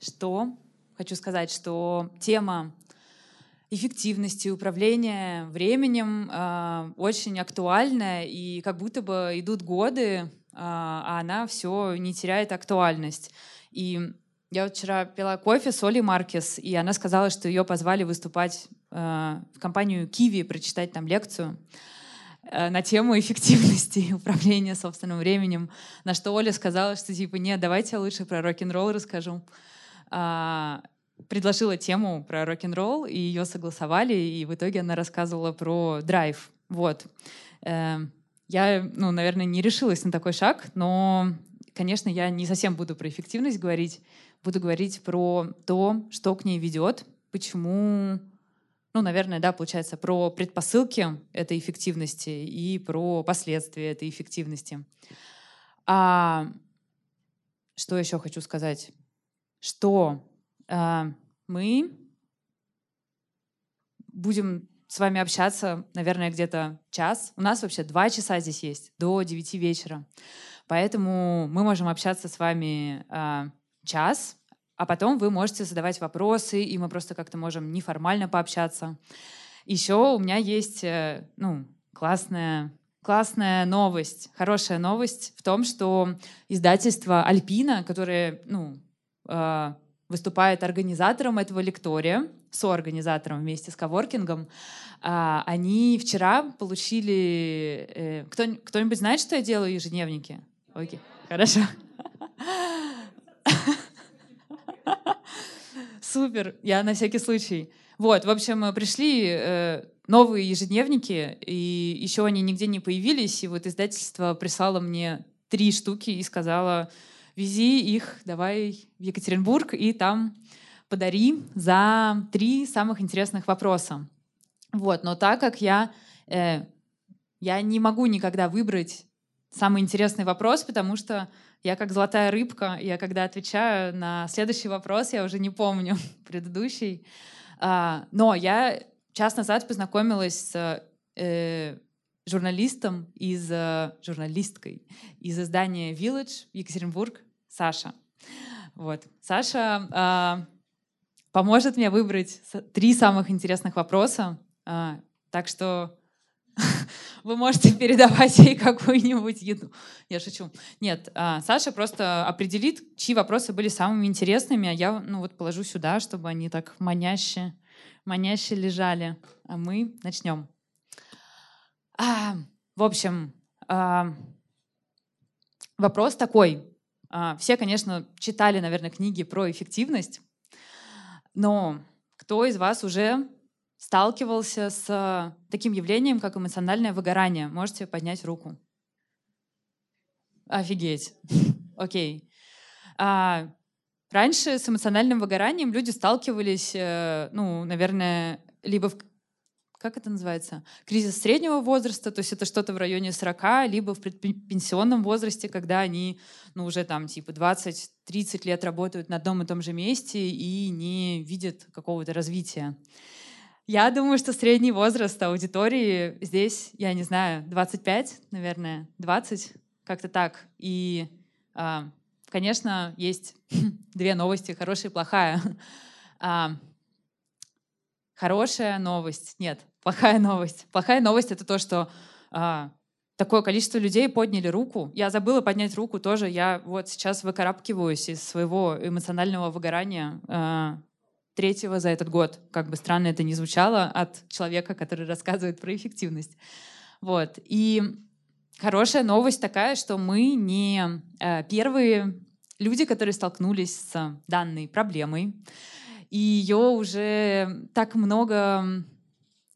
что хочу сказать, что тема эффективности управления временем э, очень актуальная, и как будто бы идут годы, э, а она все не теряет актуальность. И я вот вчера пила кофе с Олей Маркес, и она сказала, что ее позвали выступать э, в компанию Киви, прочитать там лекцию э, на тему эффективности управления собственным временем, на что Оля сказала, что типа, нет, давайте я лучше про рок-н-ролл расскажу. А, предложила тему про рок-н-ролл, и ее согласовали, и в итоге она рассказывала про драйв. Вот. Эм, я, ну, наверное, не решилась на такой шаг, но, конечно, я не совсем буду про эффективность говорить, буду говорить про то, что к ней ведет, почему, ну, наверное, да, получается, про предпосылки этой эффективности и про последствия этой эффективности. А что еще хочу сказать? Что а, мы будем с вами общаться, наверное, где-то час. У нас вообще два часа здесь есть, до девяти вечера. Поэтому мы можем общаться с вами э, час, а потом вы можете задавать вопросы, и мы просто как-то можем неформально пообщаться. Еще у меня есть э, ну, классная, классная новость, хорошая новость в том, что издательство «Альпина», которое ну, э, выступает организатором этого лектория, соорганизатором вместе с коворкингом. А, они вчера получили... Э, кто, кто-нибудь знает, что я делаю ежедневники? Окей, хорошо. Супер, я на всякий случай. Вот, в общем, пришли э, новые ежедневники, и еще они нигде не появились, и вот издательство прислало мне три штуки и сказала, вези их давай в Екатеринбург и там подари за три самых интересных вопроса. Вот, но так как я, э, я не могу никогда выбрать самый интересный вопрос, потому что я как золотая рыбка, я когда отвечаю на следующий вопрос, я уже не помню предыдущий. А, но я час назад познакомилась с э, журналистом из э, журналисткой из издания Village Екатеринбург Саша. Вот. Саша э, поможет мне выбрать три самых интересных вопроса. Э, так что вы можете передавать ей какую-нибудь еду. Я шучу. Нет, э, Саша просто определит, чьи вопросы были самыми интересными, а я ну, вот положу сюда, чтобы они так маняще, маняще лежали. А мы начнем. А, в общем, а, вопрос такой. А, все, конечно, читали, наверное, книги про эффективность, но кто из вас уже сталкивался с таким явлением, как эмоциональное выгорание? Можете поднять руку. Офигеть. Окей. А, раньше с эмоциональным выгоранием люди сталкивались, э, ну, наверное, либо в как это называется, кризис среднего возраста, то есть это что-то в районе 40, либо в предпенсионном возрасте, когда они ну, уже там типа 20-30 лет работают на одном и том же месте и не видят какого-то развития. Я думаю, что средний возраст аудитории здесь, я не знаю, 25, наверное, 20, как-то так. И, а, конечно, есть две новости, хорошая и плохая. А, хорошая новость, нет, плохая новость. Плохая новость — это то, что а, такое количество людей подняли руку. Я забыла поднять руку тоже. Я вот сейчас выкарабкиваюсь из своего эмоционального выгорания а, третьего за этот год. Как бы странно это ни звучало от человека, который рассказывает про эффективность. Вот. И хорошая новость такая, что мы не а, первые люди, которые столкнулись с данной проблемой. И ее уже так много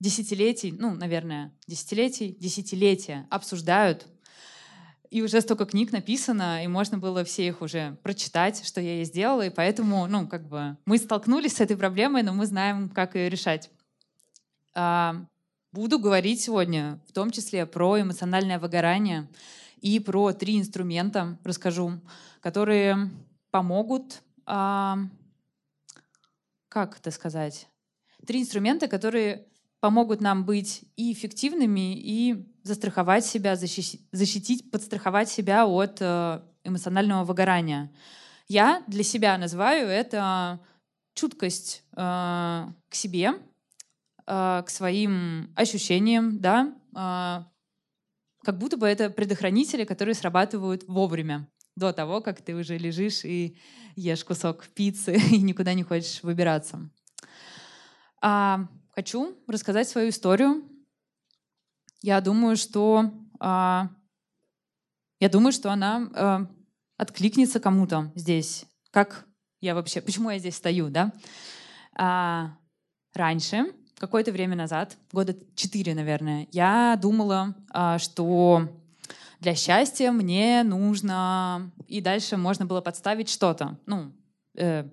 десятилетий, ну, наверное, десятилетий, десятилетия обсуждают. И уже столько книг написано, и можно было все их уже прочитать, что я ей сделала, и поэтому, ну, как бы мы столкнулись с этой проблемой, но мы знаем, как ее решать. А, буду говорить сегодня в том числе про эмоциональное выгорание и про три инструмента расскажу, которые помогут, а, как это сказать, три инструмента, которые помогут нам быть и эффективными, и застраховать себя, защитить, подстраховать себя от э, эмоционального выгорания. Я для себя называю это чуткость э, к себе, э, к своим ощущениям, да, э, как будто бы это предохранители, которые срабатывают вовремя, до того, как ты уже лежишь и ешь кусок пиццы и никуда не хочешь выбираться. А, хочу рассказать свою историю. Я думаю, что а, я думаю, что она а, откликнется кому-то здесь. Как я вообще, почему я здесь стою, да? А, раньше, какое-то время назад, года четыре, наверное, я думала, а, что для счастья мне нужно... И дальше можно было подставить что-то. Ну, э,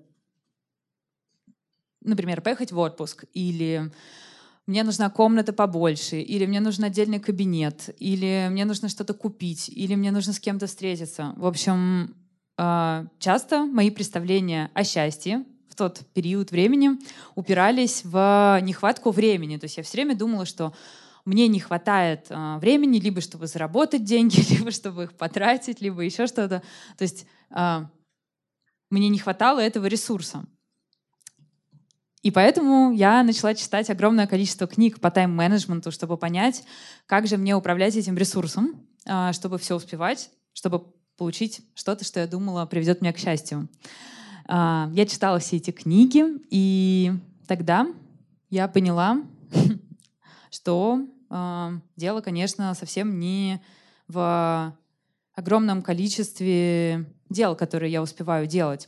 например, поехать в отпуск, или мне нужна комната побольше, или мне нужен отдельный кабинет, или мне нужно что-то купить, или мне нужно с кем-то встретиться. В общем, а, часто мои представления о счастье в тот период времени упирались в нехватку времени. То есть я все время думала, что мне не хватает а, времени либо чтобы заработать деньги, либо чтобы их потратить, либо еще что-то. То есть а, мне не хватало этого ресурса. И поэтому я начала читать огромное количество книг по тайм-менеджменту, чтобы понять, как же мне управлять этим ресурсом, а, чтобы все успевать, чтобы получить что-то, что я думала приведет меня к счастью. А, я читала все эти книги, и тогда я поняла, что а, дело, конечно, совсем не в огромном количестве дел, которые я успеваю делать.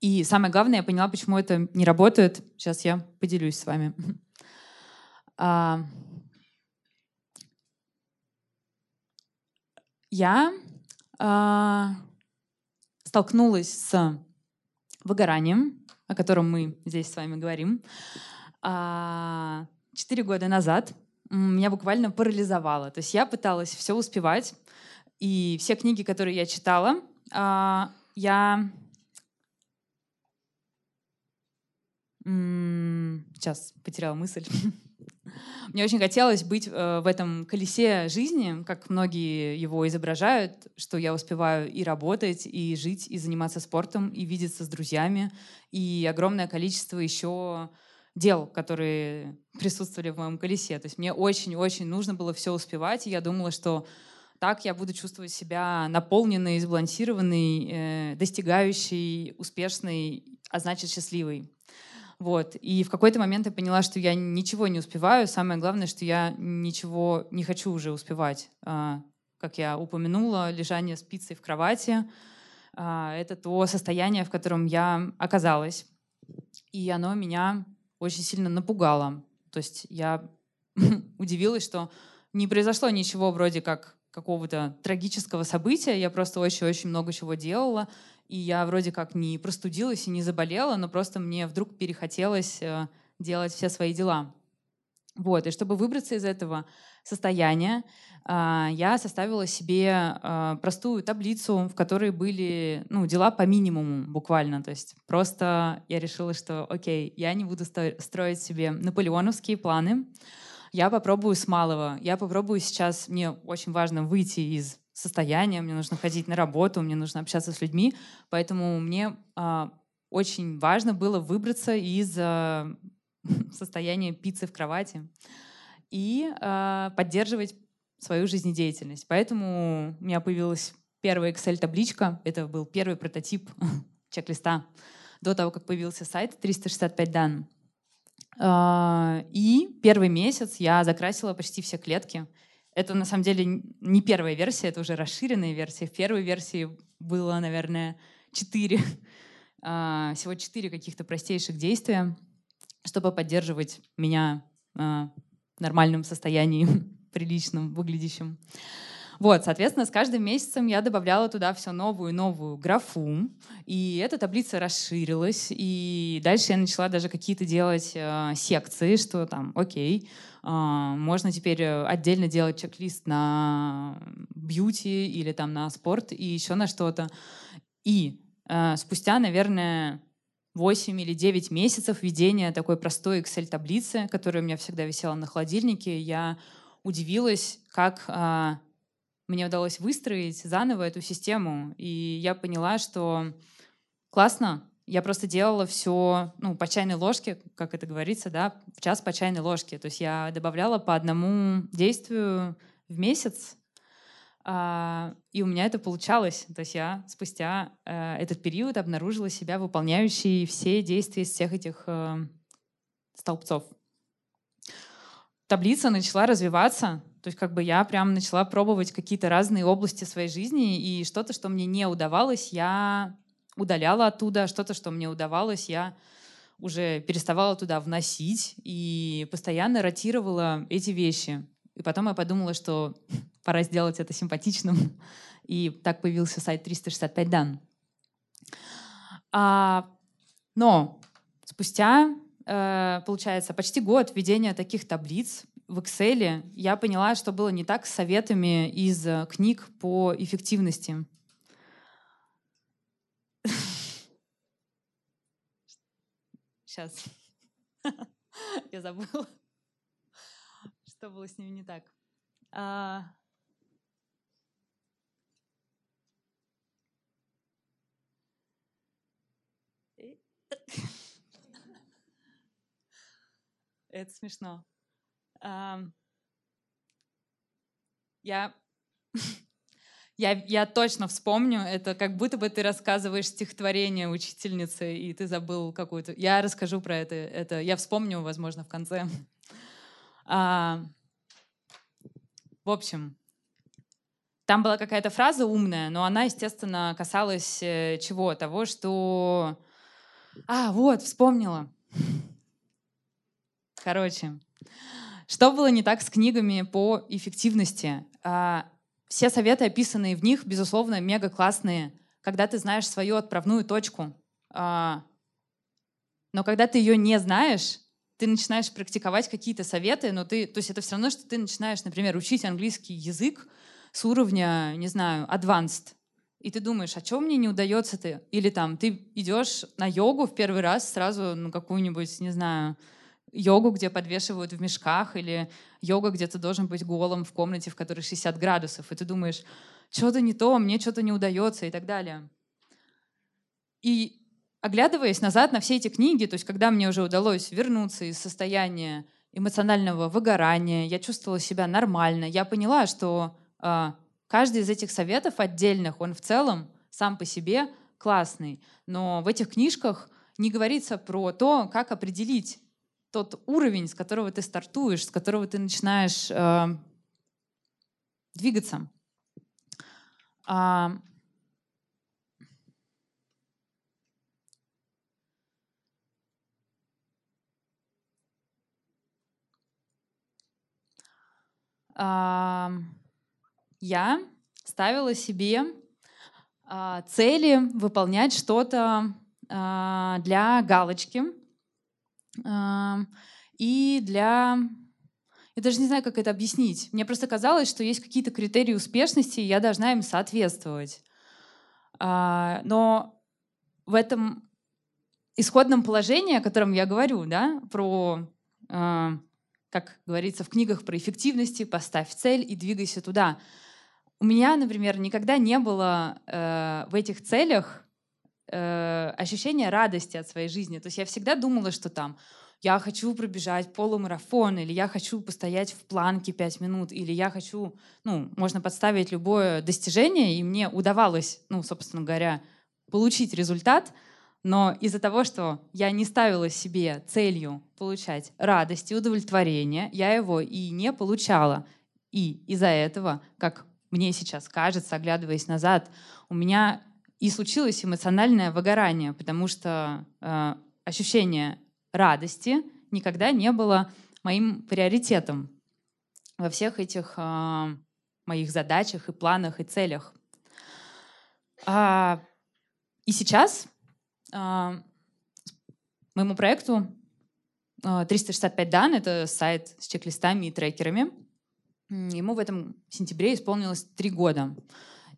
И самое главное, я поняла, почему это не работает. Сейчас я поделюсь с вами. А, я а, столкнулась с выгоранием, о котором мы здесь с вами говорим. А, четыре года назад меня буквально парализовало. То есть я пыталась все успевать, и все книги, которые я читала, я Сейчас потеряла мысль. Мне очень хотелось быть э, в этом колесе жизни, как многие его изображают, что я успеваю и работать, и жить, и заниматься спортом, и видеться с друзьями, и огромное количество еще дел, которые присутствовали в моем колесе. То есть мне очень-очень нужно было все успевать, и я думала, что так я буду чувствовать себя наполненной, сбалансированной, э, достигающей, успешной, а значит счастливой. Вот. И в какой-то момент я поняла, что я ничего не успеваю. Самое главное, что я ничего не хочу уже успевать. А, как я упомянула, лежание с пиццей в кровати а, — это то состояние, в котором я оказалась. И оно меня очень сильно напугало. То есть я удивилась, что не произошло ничего вроде как какого-то трагического события. Я просто очень-очень много чего делала и я вроде как не простудилась и не заболела, но просто мне вдруг перехотелось э, делать все свои дела. Вот, и чтобы выбраться из этого состояния, а, я составила себе а, простую таблицу, в которой были ну, дела по минимуму буквально. То есть просто я решила, что окей, я не буду строить себе наполеоновские планы, я попробую с малого. Я попробую сейчас, мне очень важно выйти из состояние, мне нужно ходить на работу, мне нужно общаться с людьми, поэтому мне э, очень важно было выбраться из э, состояния пиццы в кровати и э, поддерживать свою жизнедеятельность. Поэтому у меня появилась первая Excel-табличка, это был первый прототип чек-листа до того, как появился сайт 365 дан. И первый месяц я закрасила почти все клетки. Это на самом деле не первая версия, это уже расширенная версия. В первой версии было, наверное, четыре, а, всего четыре каких-то простейших действия, чтобы поддерживать меня а, в нормальном состоянии, приличном, выглядящем. Вот, соответственно, с каждым месяцем я добавляла туда все новую и новую графу, и эта таблица расширилась, и дальше я начала даже какие-то делать э, секции, что там, окей, можно теперь отдельно делать чек-лист на бьюти или там на спорт и еще на что-то. И э, спустя, наверное, 8 или 9 месяцев ведения такой простой Excel-таблицы, которая у меня всегда висела на холодильнике, я удивилась, как мне удалось выстроить заново эту систему. И я поняла, что классно, я просто делала все ну, по чайной ложке, как это говорится, да, в час по чайной ложке. То есть я добавляла по одному действию в месяц, а, и у меня это получалось. То есть я спустя э, этот период обнаружила себя выполняющей все действия из всех этих э, столбцов. Таблица начала развиваться, то есть как бы я прям начала пробовать какие-то разные области своей жизни, и что-то, что мне не удавалось, я удаляла оттуда, что-то, что мне удавалось, я уже переставала туда вносить и постоянно ротировала эти вещи. И потом я подумала, что пора сделать это симпатичным. И так появился сайт 365 дан. А, но спустя, э, получается, почти год ведения таких таблиц в Excel я поняла, что было не так с советами из книг по эффективности. Сейчас. Я забыла, что было с ними не так. А... Это смешно. А... Я я, я точно вспомню, это как будто бы ты рассказываешь стихотворение учительницы, и ты забыл какую-то... Я расскажу про это. это я вспомню, возможно, в конце. А, в общем, там была какая-то фраза умная, но она, естественно, касалась э, чего? Того, что... А, вот, вспомнила. Короче, что было не так с книгами по эффективности? А, все советы, описанные в них, безусловно, мега классные, когда ты знаешь свою отправную точку. А, но когда ты ее не знаешь, ты начинаешь практиковать какие-то советы, но ты, то есть это все равно, что ты начинаешь, например, учить английский язык с уровня, не знаю, advanced, и ты думаешь, а что мне не удается ты? Или там ты идешь на йогу в первый раз сразу на какую-нибудь, не знаю, йогу, где подвешивают в мешках, или йога, где ты должен быть голым в комнате, в которой 60 градусов, и ты думаешь, что-то не то, мне что-то не удается и так далее. И оглядываясь назад на все эти книги, то есть когда мне уже удалось вернуться из состояния эмоционального выгорания, я чувствовала себя нормально, я поняла, что э, каждый из этих советов отдельных, он в целом сам по себе классный, но в этих книжках не говорится про то, как определить тот уровень, с которого ты стартуешь, с которого ты начинаешь э, двигаться. А, а, я ставила себе а, цели выполнять что-то а, для галочки, и для... Я даже не знаю, как это объяснить. Мне просто казалось, что есть какие-то критерии успешности, и я должна им соответствовать. А, но в этом исходном положении, о котором я говорю, да, про, а, как говорится в книгах про эффективности, поставь цель и двигайся туда. У меня, например, никогда не было э, в этих целях э, ощущение радости от своей жизни. То есть я всегда думала, что там я хочу пробежать полумарафон, или я хочу постоять в планке пять минут, или я хочу, ну, можно подставить любое достижение, и мне удавалось, ну, собственно говоря, получить результат, но из-за того, что я не ставила себе целью получать радость и удовлетворение, я его и не получала. И из-за этого, как мне сейчас кажется, оглядываясь назад, у меня и случилось эмоциональное выгорание, потому что э, ощущение радости никогда не было моим приоритетом во всех этих э, моих задачах и планах и целях. А, и сейчас э, моему проекту э, 365 дан — это сайт с чек-листами и трекерами. Ему в этом сентябре исполнилось три года.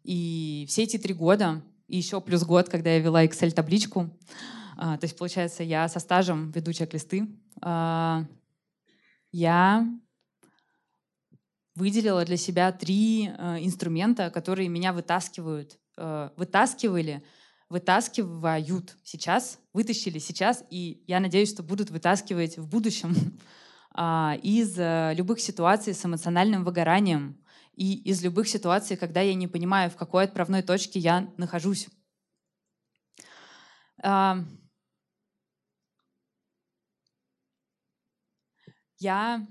И все эти три года и еще плюс год, когда я вела Excel-табличку. А, то есть, получается, я со стажем веду чек-листы. А, я выделила для себя три э, инструмента, которые меня вытаскивают, э, вытаскивали, вытаскивают сейчас, вытащили сейчас, и я надеюсь, что будут вытаскивать в будущем э, из э, любых ситуаций с эмоциональным выгоранием и из любых ситуаций, когда я не понимаю, в какой отправной точке я нахожусь. Я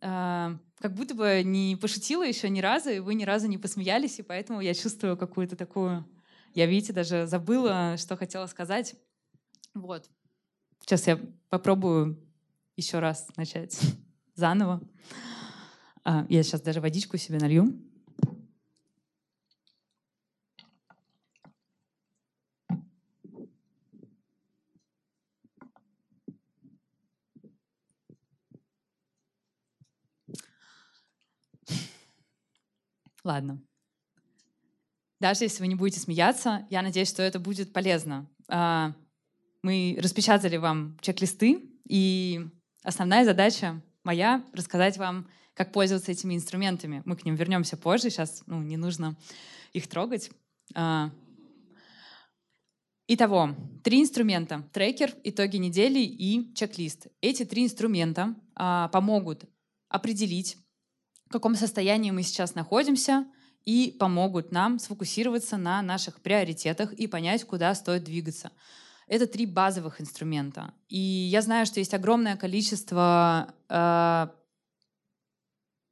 э, как будто бы не пошутила еще ни разу, и вы ни разу не посмеялись, и поэтому я чувствую какую-то такую... Я, видите, даже забыла, что хотела сказать. Вот. Сейчас я попробую еще раз начать заново. А, я сейчас даже водичку себе налью. Ладно. Даже если вы не будете смеяться, я надеюсь, что это будет полезно. А, мы распечатали вам чек-листы, и основная задача моя — рассказать вам, как пользоваться этими инструментами. Мы к ним вернемся позже, сейчас ну, не нужно их трогать. А, итого, три инструмента — трекер, итоги недели и чек-лист. Эти три инструмента а, помогут определить, в каком состоянии мы сейчас находимся, и помогут нам сфокусироваться на наших приоритетах и понять, куда стоит двигаться. Это три базовых инструмента. И я знаю, что есть огромное количество э,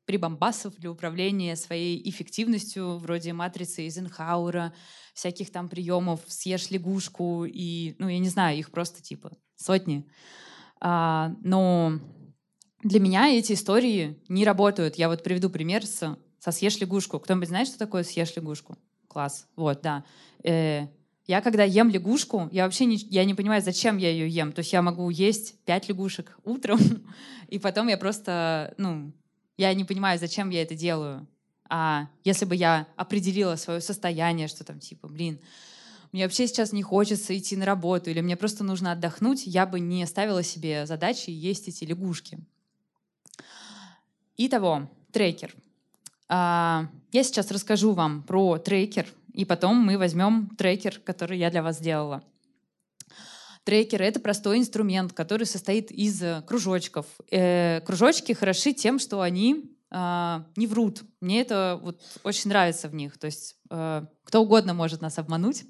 прибамбасов для управления своей эффективностью, вроде матрицы Эйзенхауэра, всяких там приемов «съешь лягушку», и, ну, я не знаю, их просто типа сотни. А, но для меня эти истории не работают. Я вот приведу пример с, со «Съешь лягушку». Кто-нибудь знает, что такое «Съешь лягушку»? Класс. Вот, да. Э, я когда ем лягушку, я вообще не, я не понимаю, зачем я ее ем. То есть я могу есть пять лягушек утром, и потом я просто, ну, я не понимаю, зачем я это делаю. А если бы я определила свое состояние, что там типа, блин, мне вообще сейчас не хочется идти на работу, или мне просто нужно отдохнуть, я бы не ставила себе задачи есть эти лягушки. Итого, трекер. А, я сейчас расскажу вам про трекер, и потом мы возьмем трекер, который я для вас сделала. Трекер — это простой инструмент, который состоит из кружочков. Э, кружочки хороши тем, что они э, не врут. Мне это вот очень нравится в них. То есть э, кто угодно может нас обмануть.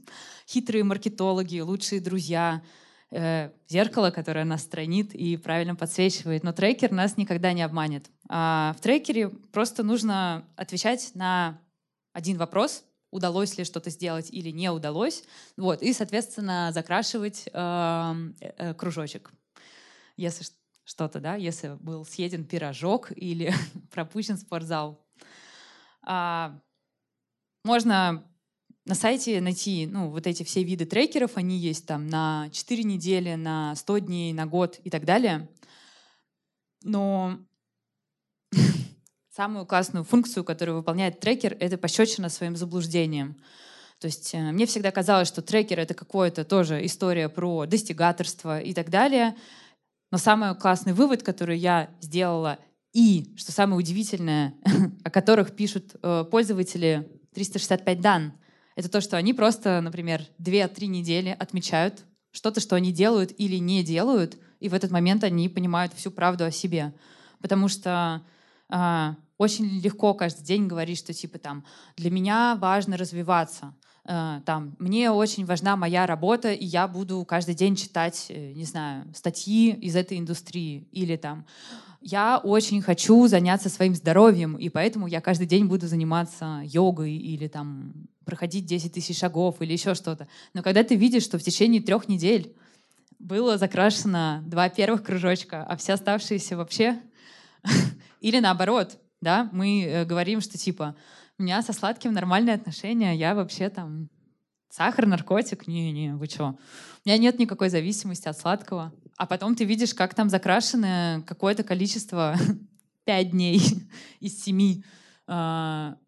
Хитрые маркетологи, лучшие друзья — э, зеркало, которое нас странит и правильно подсвечивает. Но трекер нас никогда не обманет. А в трекере просто нужно отвечать на один вопрос, удалось ли что-то сделать или не удалось, вот, и, соответственно, закрашивать э, э, кружочек. Если что-то, да, если был съеден пирожок или пропущен спортзал. А, можно на сайте найти ну, вот эти все виды трекеров, они есть там на 4 недели, на 100 дней, на год и так далее. Но самую классную функцию, которую выполняет трекер, это пощечина своим заблуждением. То есть э, мне всегда казалось, что трекер — это какая-то тоже история про достигаторство и так далее. Но самый классный вывод, который я сделала, и, что самое удивительное, о которых пишут э, пользователи 365 дан, это то, что они просто, например, 2-3 недели отмечают что-то, что они делают или не делают, и в этот момент они понимают всю правду о себе. Потому что очень легко каждый день говорить, что типа там для меня важно развиваться, э, там мне очень важна моя работа, и я буду каждый день читать, э, не знаю, статьи из этой индустрии, или там я очень хочу заняться своим здоровьем, и поэтому я каждый день буду заниматься йогой или там проходить 10 тысяч шагов или еще что-то. Но когда ты видишь, что в течение трех недель было закрашено два первых кружочка, а все оставшиеся вообще... Или наоборот, да, мы э, говорим, что типа у меня со сладким нормальные отношения, я вообще там сахар, наркотик, не-не, вы что? У меня нет никакой зависимости от сладкого. А потом ты видишь, как там закрашено какое-то количество, пять дней из семи э,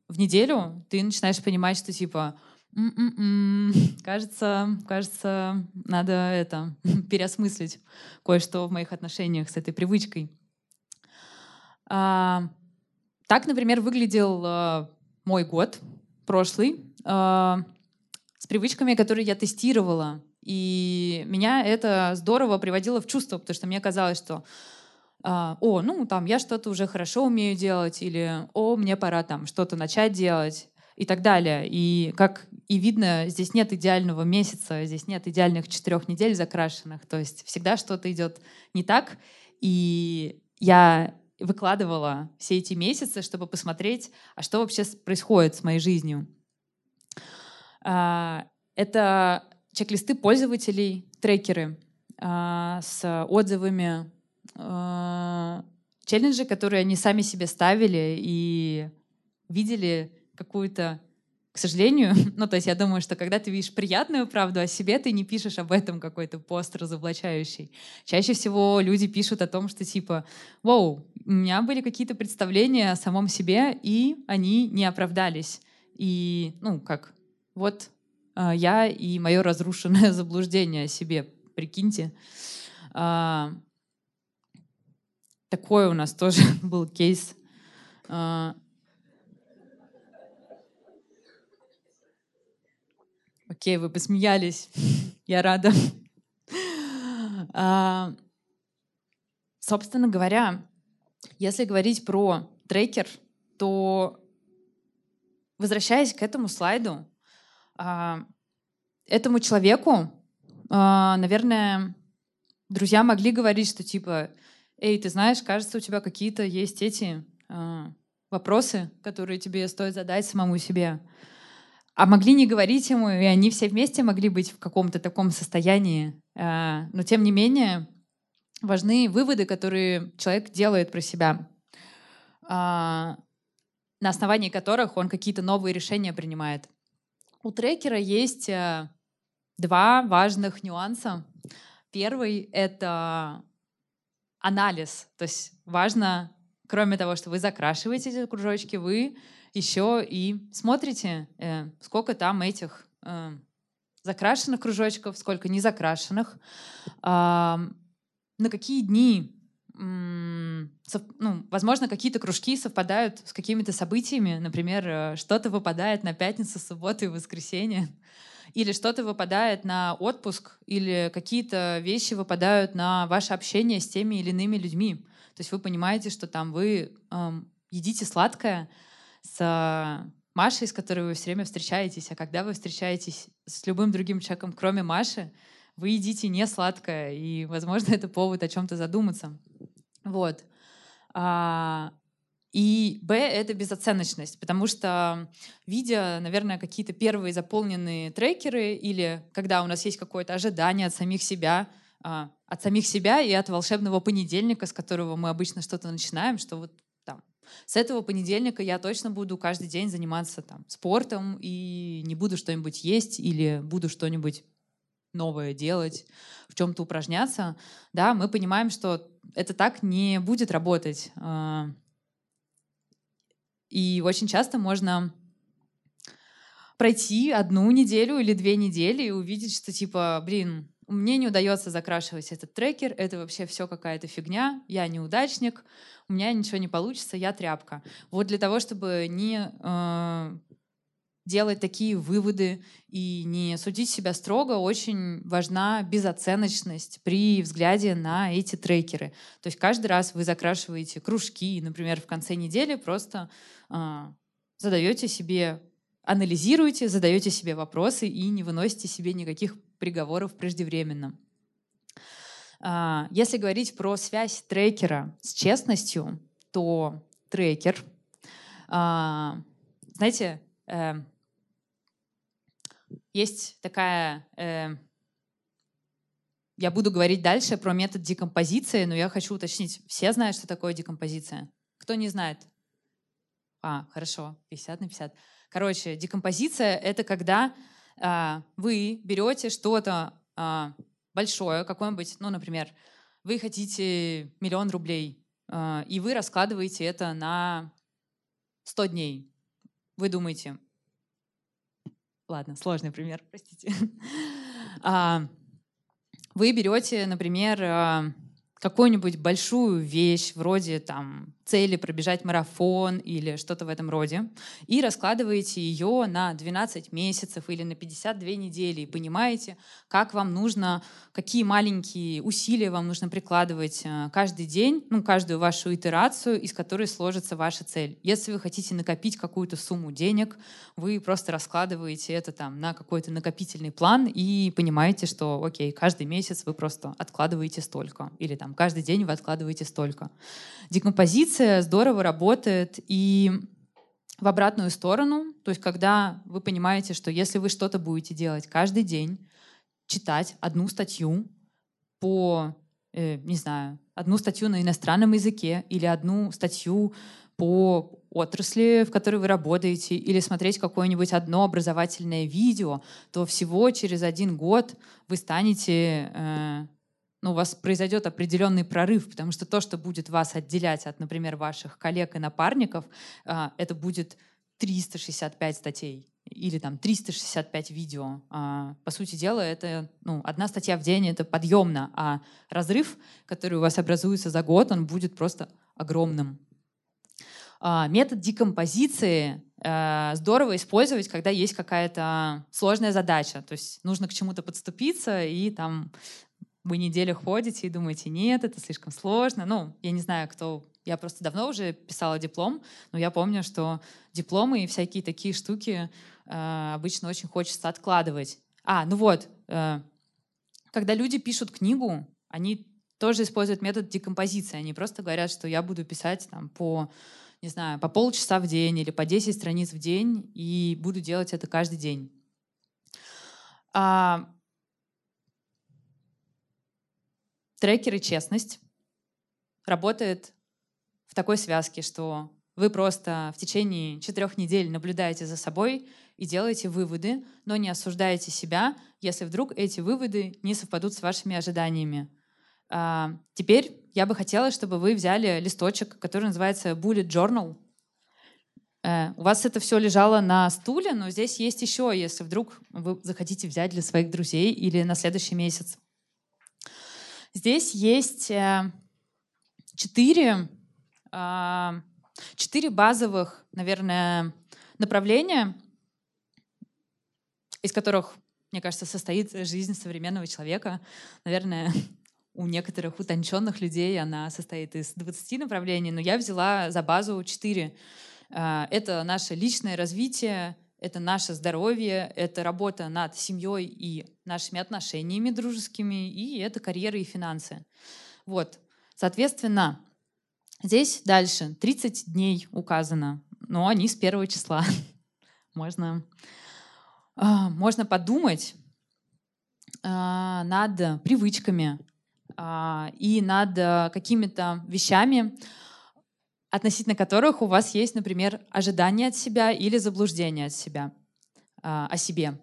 в неделю, ты начинаешь понимать, что типа, м-м-м, кажется, кажется, надо это переосмыслить кое-что в моих отношениях с этой привычкой. А, Так, например, выглядел э, мой год прошлый э, с привычками, которые я тестировала. И меня это здорово приводило в чувство, потому что мне казалось, что о, ну там я что-то уже хорошо умею делать, или о, мне пора там что-то начать делать и так далее. И как и видно, здесь нет идеального месяца, здесь нет идеальных четырех недель закрашенных. То есть всегда что-то идет не так. И я выкладывала все эти месяцы, чтобы посмотреть, а что вообще происходит с моей жизнью. А, это чек-листы пользователей, трекеры а, с отзывами, а, челленджи, которые они сами себе ставили и видели какую-то к сожалению, ну, то есть я думаю, что когда ты видишь приятную правду о себе, ты не пишешь об этом какой-то пост разоблачающий. Чаще всего люди пишут о том, что типа, вау, у меня были какие-то представления о самом себе, и они не оправдались. И, ну, как, вот э, я и мое разрушенное заблуждение о себе, прикиньте. А, такой у нас тоже был кейс. А, Окей, вы посмеялись. Я рада. А, собственно говоря, если говорить про трекер, то возвращаясь к этому слайду, а, этому человеку, а, наверное, друзья могли говорить, что типа, эй, ты знаешь, кажется, у тебя какие-то есть эти вопросы, которые тебе стоит задать самому себе. А могли не говорить ему, и они все вместе могли быть в каком-то таком состоянии. А, но тем не менее, важны выводы, которые человек делает про себя, а, на основании которых он какие-то новые решения принимает. У трекера есть э, два важных нюанса. Первый — это анализ. То есть важно, кроме того, что вы закрашиваете эти кружочки, вы еще и смотрите, э, сколько там этих э, закрашенных кружочков, сколько незакрашенных, э, на какие дни ну, возможно, какие-то кружки совпадают с какими-то событиями. Например, э, что-то выпадает на пятницу, субботу и воскресенье. Или что-то выпадает на отпуск, или какие-то вещи выпадают на ваше общение с теми или иными людьми. То есть вы понимаете, что там вы эм, едите сладкое, с Машей, с которой вы все время встречаетесь, а когда вы встречаетесь с любым другим человеком, кроме Маши, вы едите не сладкое, и, возможно, это повод о чем-то задуматься. Вот. А, и Б — это безоценочность, потому что, видя, наверное, какие-то первые заполненные трекеры или когда у нас есть какое-то ожидание от самих себя, а, от самих себя и от волшебного понедельника, с которого мы обычно что-то начинаем, что вот с этого понедельника я точно буду каждый день заниматься там, спортом и не буду что-нибудь есть или буду что-нибудь новое делать, в чем-то упражняться, да, мы понимаем, что это так не будет работать. А, и очень часто можно пройти одну неделю или две недели и увидеть, что типа, блин, мне не удается закрашивать этот трекер, это вообще все какая-то фигня, я неудачник, у меня ничего не получится, я тряпка. Вот для того, чтобы не э, делать такие выводы и не судить себя строго, очень важна безоценочность при взгляде на эти трекеры. То есть каждый раз вы закрашиваете кружки, например, в конце недели просто э, задаете себе анализируете, задаете себе вопросы и не выносите себе никаких приговоров преждевременно. А, если говорить про связь трекера с честностью, то трекер, а, знаете, э, есть такая... Э, я буду говорить дальше про метод декомпозиции, но я хочу уточнить, все знают, что такое декомпозиция? Кто не знает? А, хорошо, 50 на 50. Короче, декомпозиция — это когда вы берете что-то а, большое, какое-нибудь, ну, например, вы хотите миллион рублей, а, и вы раскладываете это на 100 дней. Вы думаете, ладно, сложный пример, простите. А, вы берете, например, а, какую-нибудь большую вещь, вроде там цели пробежать марафон или что-то в этом роде, и раскладываете ее на 12 месяцев или на 52 недели, и понимаете, как вам нужно, какие маленькие усилия вам нужно прикладывать э, каждый день, ну, каждую вашу итерацию, из которой сложится ваша цель. Если вы хотите накопить какую-то сумму денег, вы просто раскладываете это там на какой-то накопительный план и понимаете, что, окей, каждый месяц вы просто откладываете столько, или там каждый день вы откладываете столько. Декомпозиция здорово работает и в обратную сторону, то есть когда вы понимаете, что если вы что-то будете делать каждый день, читать одну статью по, э, не знаю, одну статью на иностранном языке или одну статью по отрасли, в которой вы работаете, или смотреть какое-нибудь одно образовательное видео, то всего через один год вы станете э, ну, у вас произойдет определенный прорыв, потому что то, что будет вас отделять от, например, ваших коллег и напарников, а, это будет 365 статей или там 365 видео. А, по сути дела, это ну, одна статья в день, это подъемно, а разрыв, который у вас образуется за год, он будет просто огромным. А, метод декомпозиции здорово использовать, когда есть какая-то сложная задача. То есть нужно к чему-то подступиться и там вы неделю ходите и думаете, нет, это слишком сложно. Ну, я не знаю, кто... Я просто давно уже писала диплом, но я помню, что дипломы и всякие такие штуки э, обычно очень хочется откладывать. А, ну вот, э, когда люди пишут книгу, они тоже используют метод декомпозиции. Они просто говорят, что я буду писать там по не знаю, по полчаса в день или по 10 страниц в день, и буду делать это каждый день. А, трекер и честность работает в такой связке, что вы просто в течение четырех недель наблюдаете за собой и делаете выводы, но не осуждаете себя, если вдруг эти выводы не совпадут с вашими ожиданиями. А, теперь я бы хотела, чтобы вы взяли листочек, который называется Bullet Journal. Э, у вас это все лежало на стуле, но здесь есть еще, если вдруг вы захотите взять для своих друзей или на следующий месяц. Здесь есть э, четыре, а, четыре базовых, наверное, направления, из которых, мне кажется, состоит жизнь современного человека. Наверное, у некоторых утонченных людей она состоит из 20 направлений, но я взяла за базу четыре. А, это наше личное развитие, это наше здоровье, это работа над семьей и нашими отношениями дружескими, и это карьера и финансы. Вот, соответственно, здесь дальше 30 дней указано, но они с первого числа. Можно, а, можно подумать а, над привычками а, и над какими-то вещами, относительно которых у вас есть, например, ожидания от себя или заблуждения от себя, э, о себе.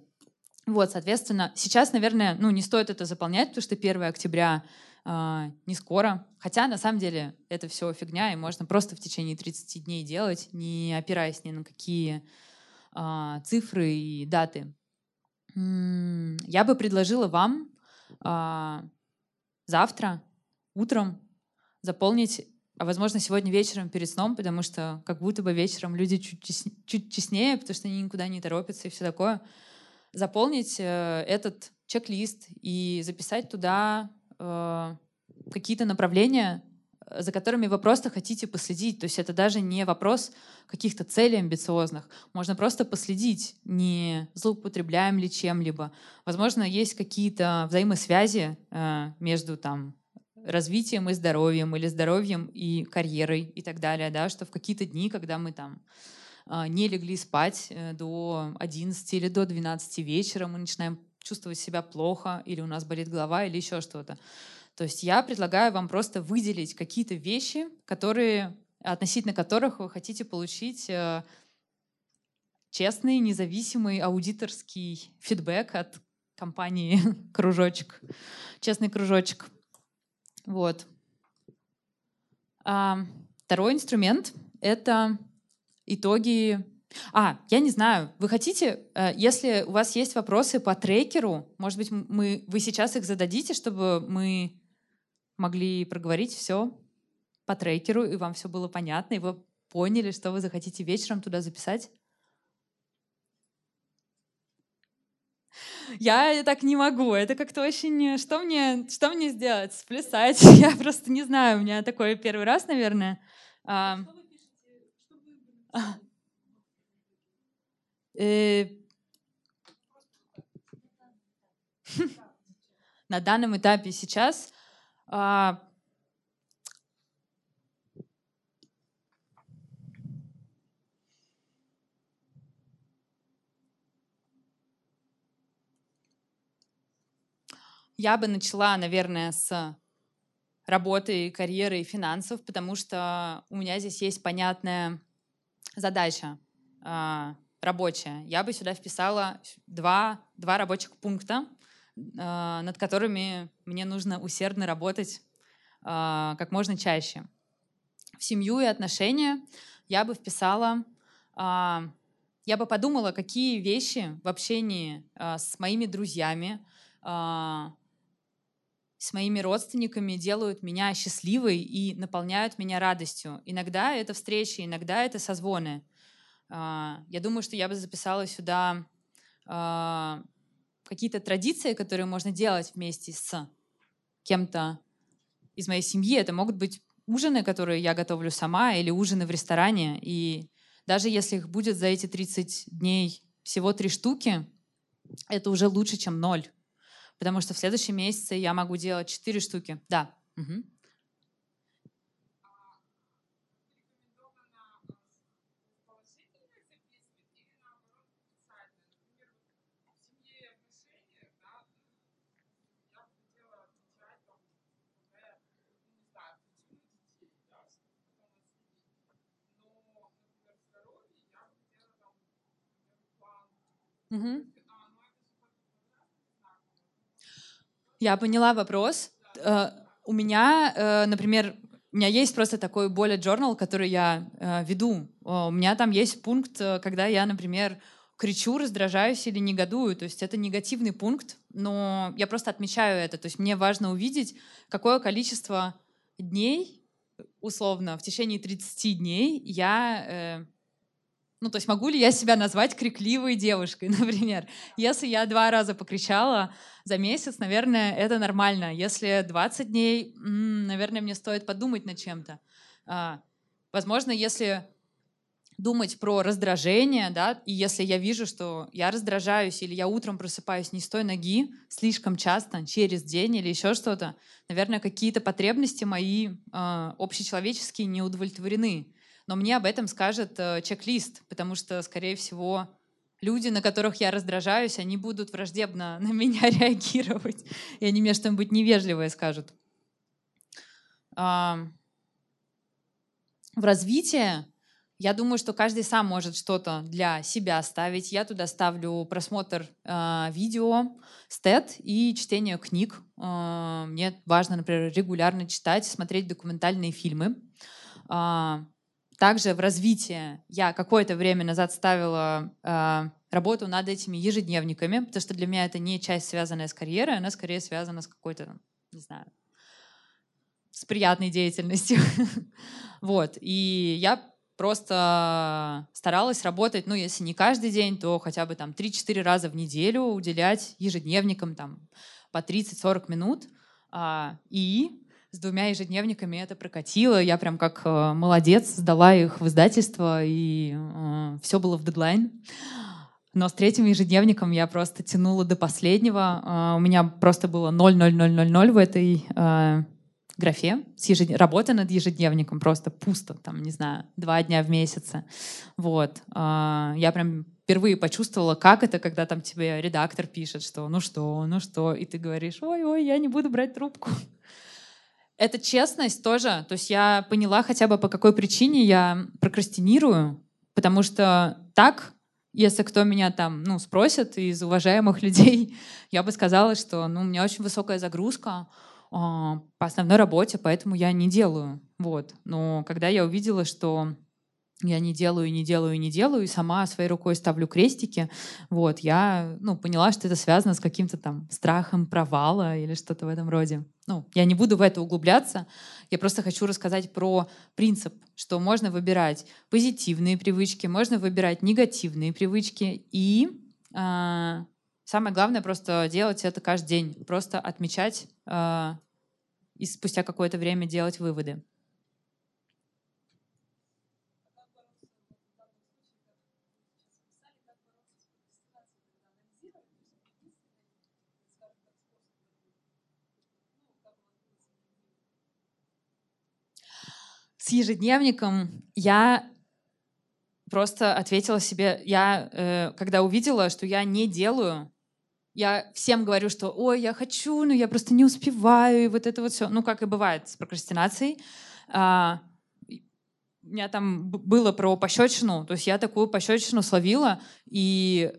Вот, соответственно, сейчас, наверное, ну, не стоит это заполнять, потому что 1 октября э, не скоро. Хотя, на самом деле, это все фигня, и можно просто в течение 30 дней делать, не опираясь ни на какие э, цифры и даты. Я бы предложила вам э, завтра утром заполнить а возможно, сегодня вечером перед сном, потому что как будто бы вечером люди чуть, честнее, чуть честнее, потому что они никуда не торопятся и все такое, заполнить э, этот чек-лист и записать туда э, какие-то направления, э, за которыми вы просто хотите последить. То есть это даже не вопрос каких-то целей амбициозных. Можно просто последить, не злоупотребляем ли чем-либо. Возможно, есть какие-то взаимосвязи э, между там, развитием и здоровьем, или здоровьем и карьерой и так далее, да, что в какие-то дни, когда мы там а, не легли спать э, до 11 или до 12 вечера, мы начинаем чувствовать себя плохо, или у нас болит голова, или еще что-то. То есть я предлагаю вам просто выделить какие-то вещи, которые, относительно которых вы хотите получить э, честный, независимый аудиторский фидбэк от компании «Кружочек», честный кружочек. Вот. А, второй инструмент — это итоги... А, я не знаю, вы хотите, э, если у вас есть вопросы по трекеру, может быть, мы, вы сейчас их зададите, чтобы мы могли проговорить все по трекеру, и вам все было понятно, и вы поняли, что вы захотите вечером туда записать? Я так не могу. Это как-то очень... Что мне, что мне сделать? Сплясать? Я просто не знаю. У меня такой первый раз, наверное. А... Э... На данном этапе сейчас а... Я бы начала, наверное, с работы, карьеры и финансов, потому что у меня здесь есть понятная задача э, рабочая. Я бы сюда вписала два, два рабочих пункта, э, над которыми мне нужно усердно работать э, как можно чаще. В семью и отношения я бы вписала, э, я бы подумала, какие вещи в общении э, с моими друзьями, с моими родственниками делают меня счастливой и наполняют меня радостью. Иногда это встречи, иногда это созвоны. А, я думаю, что я бы записала сюда а, какие-то традиции, которые можно делать вместе с кем-то из моей семьи. Это могут быть ужины, которые я готовлю сама, или ужины в ресторане. И даже если их будет за эти 30 дней всего три штуки, это уже лучше, чем ноль потому что в следующем месяце я могу делать 4 штуки. Да. Угу. Угу. Я поняла вопрос. Э, у меня, э, например, у меня есть просто такой bullet journal, который я э, веду. У меня там есть пункт, когда я, например, кричу, раздражаюсь или негодую. То есть это негативный пункт, но я просто отмечаю это. То есть мне важно увидеть, какое количество дней, условно, в течение 30 дней я ну, то есть могу ли я себя назвать крикливой девушкой, например? Если я два раза покричала за месяц, наверное, это нормально. Если 20 дней, наверное, мне стоит подумать над чем-то. А, возможно, если думать про раздражение, да, и если я вижу, что я раздражаюсь или я утром просыпаюсь не с той ноги слишком часто, через день или еще что-то, наверное, какие-то потребности мои э, общечеловеческие не удовлетворены но мне об этом скажет э, чек-лист, потому что, скорее всего, люди, на которых я раздражаюсь, они будут враждебно на меня реагировать, и они мне что-нибудь невежливое скажут. В развитии я думаю, что каждый сам может что-то для себя ставить. Я туда ставлю просмотр э, видео, стет и чтение книг. Э, мне важно, например, регулярно читать, смотреть документальные фильмы. Э, также в развитии я какое-то время назад ставила э, работу над этими ежедневниками, потому что для меня это не часть, связанная с карьерой, она скорее связана с какой-то, не знаю, с приятной деятельностью. вот. И я просто старалась работать, ну, если не каждый день, то хотя бы там 3-4 раза в неделю уделять ежедневникам там по 30-40 минут. А, и с двумя ежедневниками это прокатило. Я прям как э, молодец сдала их в издательство, и э, все было в дедлайн. Но с третьим ежедневником я просто тянула до последнего. Э, у меня просто было 0,0000 в этой э, графе. С ежед... Работа над ежедневником просто пусто, там, не знаю, два дня в месяце. Вот. Э, я прям впервые почувствовала, как это, когда там тебе редактор пишет, что ну что, ну что, и ты говоришь, ой-ой, я не буду брать трубку. Эта честность тоже, то есть я поняла хотя бы по какой причине я прокрастинирую, потому что так, если кто меня там, ну, спросит из уважаемых людей, я бы сказала, что, ну, у меня очень высокая загрузка э, по основной работе, поэтому я не делаю, вот. Но когда я увидела, что я не делаю, не делаю, не делаю, и сама своей рукой ставлю крестики, вот, я, ну, поняла, что это связано с каким-то там страхом провала или что-то в этом роде. Ну, я не буду в это углубляться, я просто хочу рассказать про принцип, что можно выбирать позитивные привычки, можно выбирать негативные привычки, и э, самое главное просто делать это каждый день, просто отмечать э, и спустя какое-то время делать выводы. С ежедневником я просто ответила себе, я э, когда увидела, что я не делаю, я всем говорю, что ой, я хочу, но я просто не успеваю, и вот это вот все. Ну, как и бывает с прокрастинацией. А, у меня там было про пощечину, то есть я такую пощечину словила, и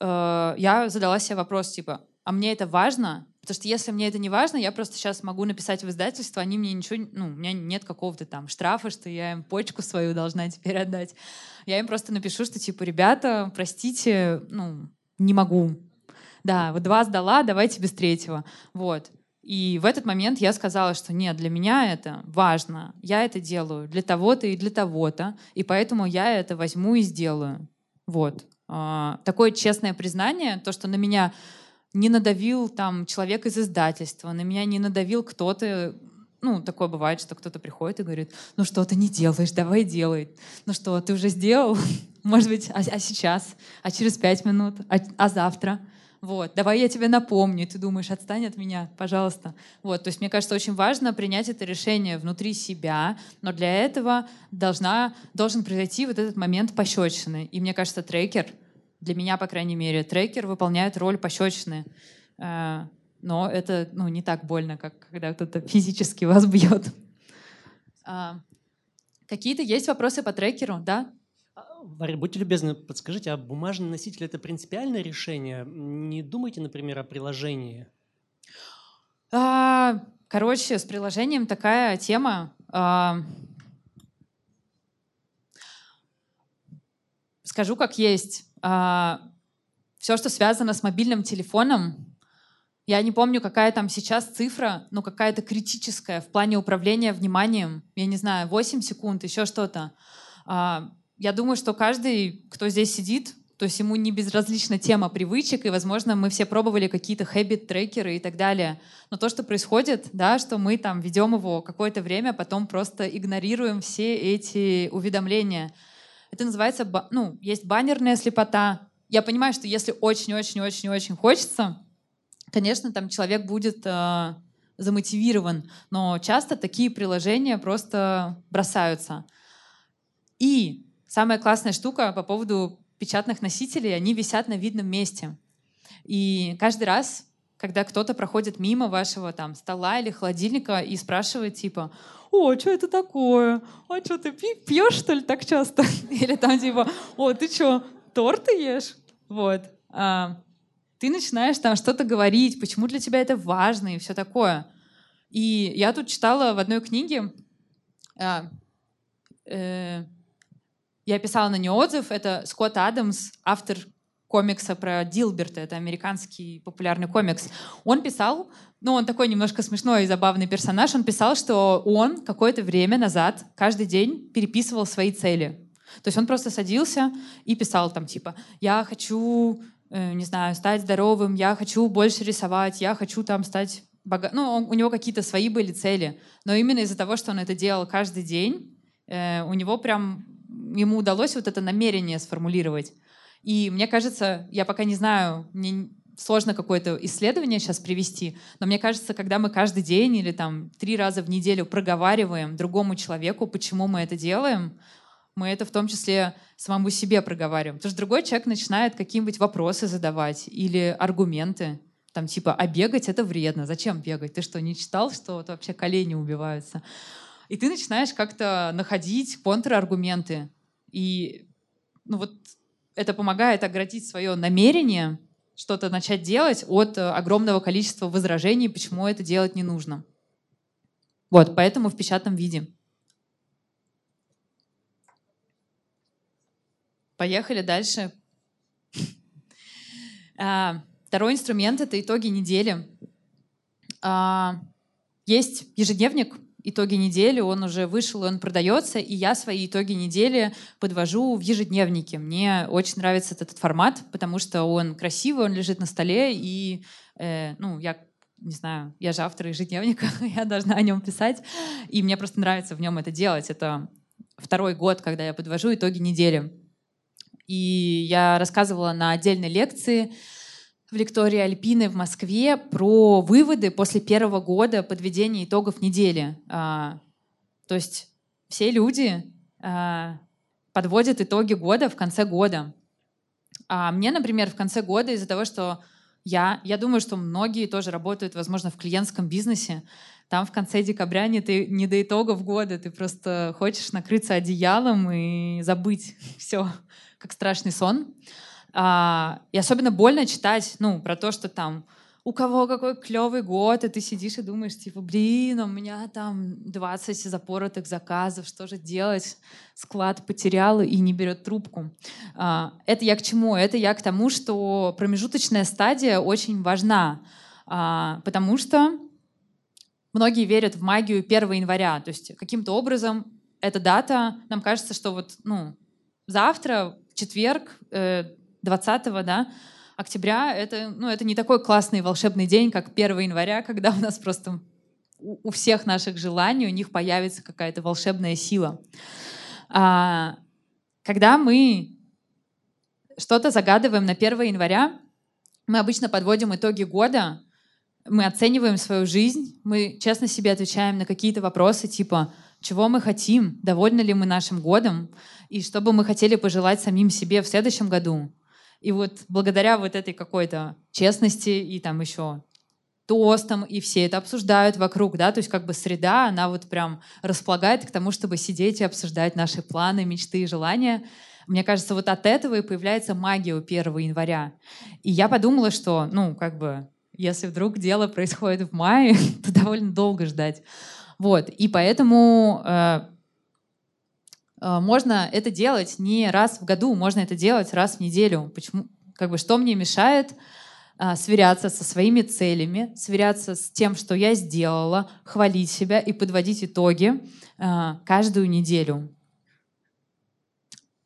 э, я задала себе вопрос, типа, а мне это важно? Потому что если мне это не важно, я просто сейчас могу написать в издательство, они мне ничего, ну, у меня нет какого-то там штрафа, что я им почку свою должна теперь отдать. Я им просто напишу, что типа, ребята, простите, ну, не могу. Да, вот два сдала, давайте без третьего. Вот. И в этот момент я сказала, что нет, для меня это важно. Я это делаю для того-то и для того-то, и поэтому я это возьму и сделаю. Вот. А, такое честное признание, то, что на меня не надавил там человек из издательства, на меня не надавил кто-то, ну, такое бывает, что кто-то приходит и говорит, ну что ты не делаешь, давай делай. Ну что, ты уже сделал? Может быть, а, а сейчас? А через пять минут? А, а завтра? Вот, давай я тебе напомню. ты думаешь, отстань от меня, пожалуйста. Вот, то есть мне кажется, очень важно принять это решение внутри себя, но для этого должна, должен произойти вот этот момент пощечины. И мне кажется, трекер — для меня, по крайней мере, трекер выполняет роль пощечины. Э, но это ну, не так больно, как когда кто-то физически вас бьет. А, какие-то есть вопросы по трекеру, да? А, Варя, будьте любезны, подскажите, а бумажный носитель — это принципиальное решение? Не думайте, например, о приложении? А, короче, с приложением такая тема. Скажу, как есть все, что связано с мобильным телефоном, я не помню, какая там сейчас цифра, но какая-то критическая в плане управления вниманием. Я не знаю, 8 секунд, еще что-то. А, я думаю, что каждый, кто здесь сидит, то есть ему не безразлична тема привычек, и, возможно, мы все пробовали какие-то хэббит-трекеры и так далее. Но то, что происходит, да, что мы там ведем его какое-то время, потом просто игнорируем все эти уведомления — это называется, ну, есть баннерная слепота. Я понимаю, что если очень-очень-очень-очень хочется, конечно, там человек будет э, замотивирован, но часто такие приложения просто бросаются. И самая классная штука по поводу печатных носителей, они висят на видном месте. И каждый раз, когда кто-то проходит мимо вашего там стола или холодильника и спрашивает типа, о, что это такое? А что ты пьешь, что ли, так часто? Или там типа, о, ты что, торты ешь? Вот. А, ты начинаешь там что-то говорить, почему для тебя это важно и все такое. И я тут читала в одной книге, а, э, я писала на нее отзыв, это Скотт Адамс, автор комикса про Дилберта, это американский популярный комикс. Он писал, ну, он такой немножко смешной и забавный персонаж, он писал, что он какое-то время назад каждый день переписывал свои цели. То есть он просто садился и писал там типа «Я хочу, э, не знаю, стать здоровым, я хочу больше рисовать, я хочу там стать богатым». Ну, он, у него какие-то свои были цели. Но именно из-за того, что он это делал каждый день, э, у него прям, ему удалось вот это намерение сформулировать. И мне кажется, я пока не знаю, мне сложно какое-то исследование сейчас привести, но мне кажется, когда мы каждый день или там три раза в неделю проговариваем другому человеку, почему мы это делаем, мы это в том числе самому себе проговариваем. Потому что другой человек начинает какие-нибудь вопросы задавать или аргументы. Там типа, а бегать это вредно. Зачем бегать? Ты что, не читал, что вот вообще колени убиваются? И ты начинаешь как-то находить контраргументы. И ну вот это помогает оградить свое намерение что-то начать делать от э, огромного количества возражений, почему это делать не нужно. Вот, поэтому в печатном виде. Поехали дальше. А, второй инструмент — это итоги недели. А, есть ежедневник, итоги недели, он уже вышел, он продается, и я свои итоги недели подвожу в ежедневнике. Мне очень нравится этот, формат, потому что он красивый, он лежит на столе, и э, ну, я не знаю, я же автор ежедневника, я должна о нем писать, и мне просто нравится в нем это делать. Это второй год, когда я подвожу итоги недели. И я рассказывала на отдельной лекции в лектории Альпины в Москве про выводы после первого года подведения итогов недели. А, то есть все люди а, подводят итоги года в конце года. А мне, например, в конце года из-за того, что я, я думаю, что многие тоже работают, возможно, в клиентском бизнесе. Там в конце декабря не, ты, не до итогов года, ты просто хочешь накрыться одеялом и забыть все, как страшный сон. А, и особенно больно читать, ну, про то, что там у кого какой клевый год, и ты сидишь и думаешь, типа, блин, у меня там 20 запоротых заказов, что же делать? Склад потерял и не берет трубку. А, это я к чему? Это я к тому, что промежуточная стадия очень важна, а, потому что многие верят в магию 1 января, то есть каким-то образом эта дата, нам кажется, что вот, ну, завтра, четверг, 20 э, да, октября это, ну, это не такой классный волшебный день, как 1 января, когда у нас просто у всех наших желаний, у них появится какая-то волшебная сила. А, когда мы что-то загадываем на 1 января, мы обычно подводим итоги года, мы оцениваем свою жизнь, мы честно себе отвечаем на какие-то вопросы типа, чего мы хотим, довольны ли мы нашим годом, и что бы мы хотели пожелать самим себе в следующем году. И вот благодаря вот этой какой-то честности и там еще тостом, и все это обсуждают вокруг, да, то есть как бы среда, она вот прям располагает к тому, чтобы сидеть и обсуждать наши планы, мечты и желания. Мне кажется, вот от этого и появляется магия у 1 января. И я подумала, что, ну, как бы, если вдруг дело происходит в мае, то довольно долго ждать. Вот, и поэтому э, можно это делать не раз в году, можно это делать раз в неделю. Почему? Как бы что мне мешает а, сверяться со своими целями, сверяться с тем, что я сделала, хвалить себя и подводить итоги а, каждую неделю.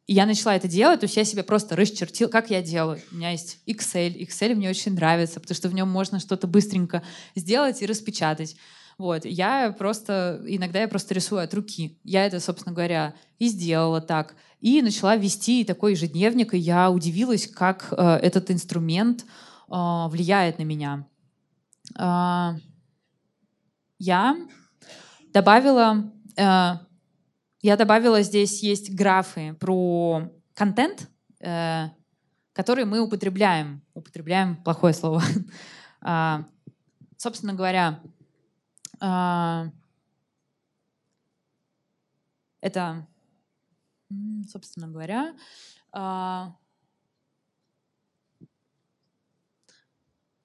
И я начала это делать, то есть я себе просто расчертила, как я делаю. У меня есть Excel. Excel мне очень нравится, потому что в нем можно что-то быстренько сделать и распечатать. Вот. Я просто, иногда я просто рисую от руки. Я это, собственно говоря, и сделала так. И начала вести такой ежедневник, и я удивилась, как э, этот инструмент э, влияет на меня. Э, я добавила, э, я добавила здесь есть графы про контент, э, который мы употребляем. Употребляем плохое слово. э, собственно говоря, а, это, собственно говоря,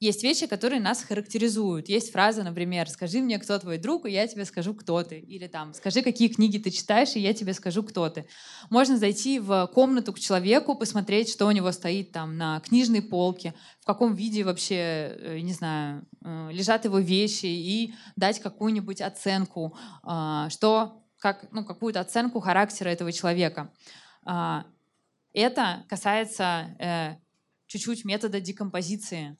Есть вещи, которые нас характеризуют. Есть фраза, например, «Скажи мне, кто твой друг, и я тебе скажу, кто ты». Или там «Скажи, какие книги ты читаешь, и я тебе скажу, кто ты». Можно зайти в комнату к человеку, посмотреть, что у него стоит там на книжной полке, в каком виде вообще, э, не знаю, э, лежат его вещи, и дать какую-нибудь оценку, а, что, как, ну, какую-то оценку характера этого человека. А, это касается э, чуть-чуть метода декомпозиции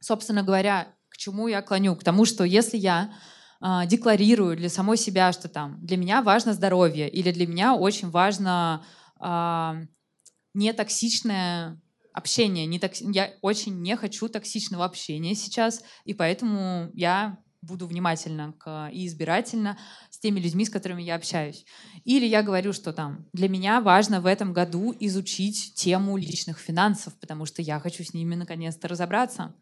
собственно говоря, к чему я клоню? К тому, что если я э, декларирую для самой себя, что там для меня важно здоровье или для меня очень важно э, нетоксичное общение, не токси... я очень не хочу токсичного общения сейчас, и поэтому я буду внимательна к, и избирательна с теми людьми, с которыми я общаюсь. Или я говорю, что там для меня важно в этом году изучить тему личных финансов, потому что я хочу с ними наконец-то разобраться.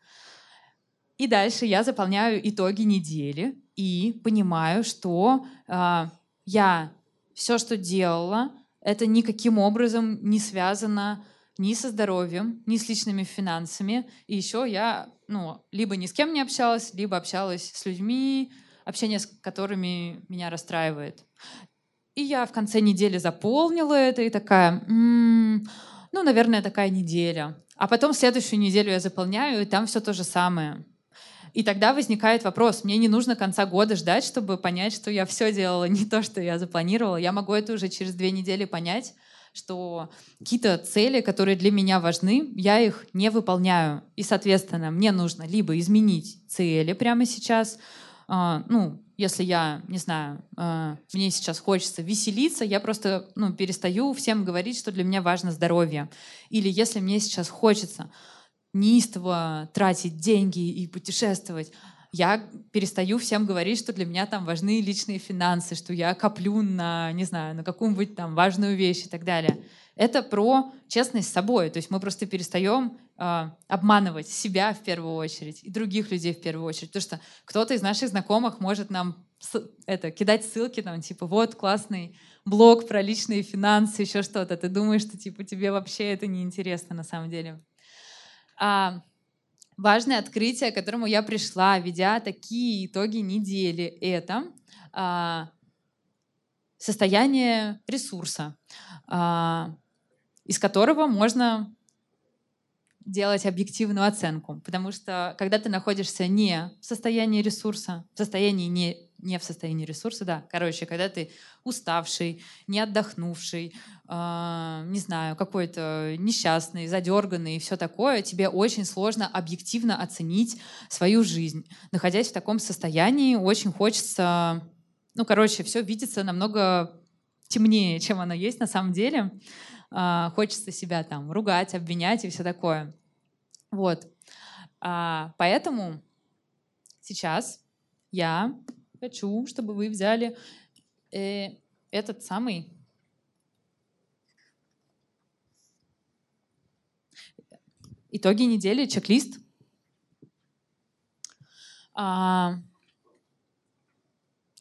И дальше я заполняю итоги недели и понимаю, что э, я все, что делала, это никаким образом не связано ни со здоровьем, ни с личными финансами. И еще я ну, либо ни с кем не общалась, либо общалась с людьми, общение с которыми меня расстраивает. И я в конце недели заполнила это и такая, м-м, ну, наверное, такая неделя. А потом следующую неделю я заполняю, и там все то же самое. И тогда возникает вопрос, мне не нужно конца года ждать, чтобы понять, что я все делала не то, что я запланировала. Я могу это уже через две недели понять, что какие-то цели, которые для меня важны, я их не выполняю. И, соответственно, мне нужно либо изменить цели прямо сейчас, а, ну, если я, не знаю, а, мне сейчас хочется веселиться, я просто ну, перестаю всем говорить, что для меня важно здоровье. Или если мне сейчас хочется неистово тратить деньги и путешествовать, я перестаю всем говорить, что для меня там важны личные финансы, что я коплю на, не знаю, на какую-нибудь там важную вещь и так далее. Это про честность с собой. То есть мы просто перестаем э, обманывать себя в первую очередь и других людей в первую очередь. Потому что кто-то из наших знакомых может нам это, кидать ссылки, там, типа, вот классный блог про личные финансы, еще что-то. Ты думаешь, что типа тебе вообще это не интересно на самом деле. А, важное открытие, к которому я пришла, ведя такие итоги недели, это а, состояние ресурса, а, из которого можно делать объективную оценку. Потому что когда ты находишься не в состоянии ресурса, в состоянии не, не в состоянии ресурса, да, короче, когда ты уставший, не отдохнувший, не знаю, какой-то несчастный, задерганный и все такое, тебе очень сложно объективно оценить свою жизнь. Находясь в таком состоянии, очень хочется, ну, короче, все видится намного темнее, чем оно есть на самом деле. А, хочется себя там ругать, обвинять и все такое. Вот. А, поэтому сейчас я хочу, чтобы вы взяли э, этот самый итоги недели, чек-лист. А,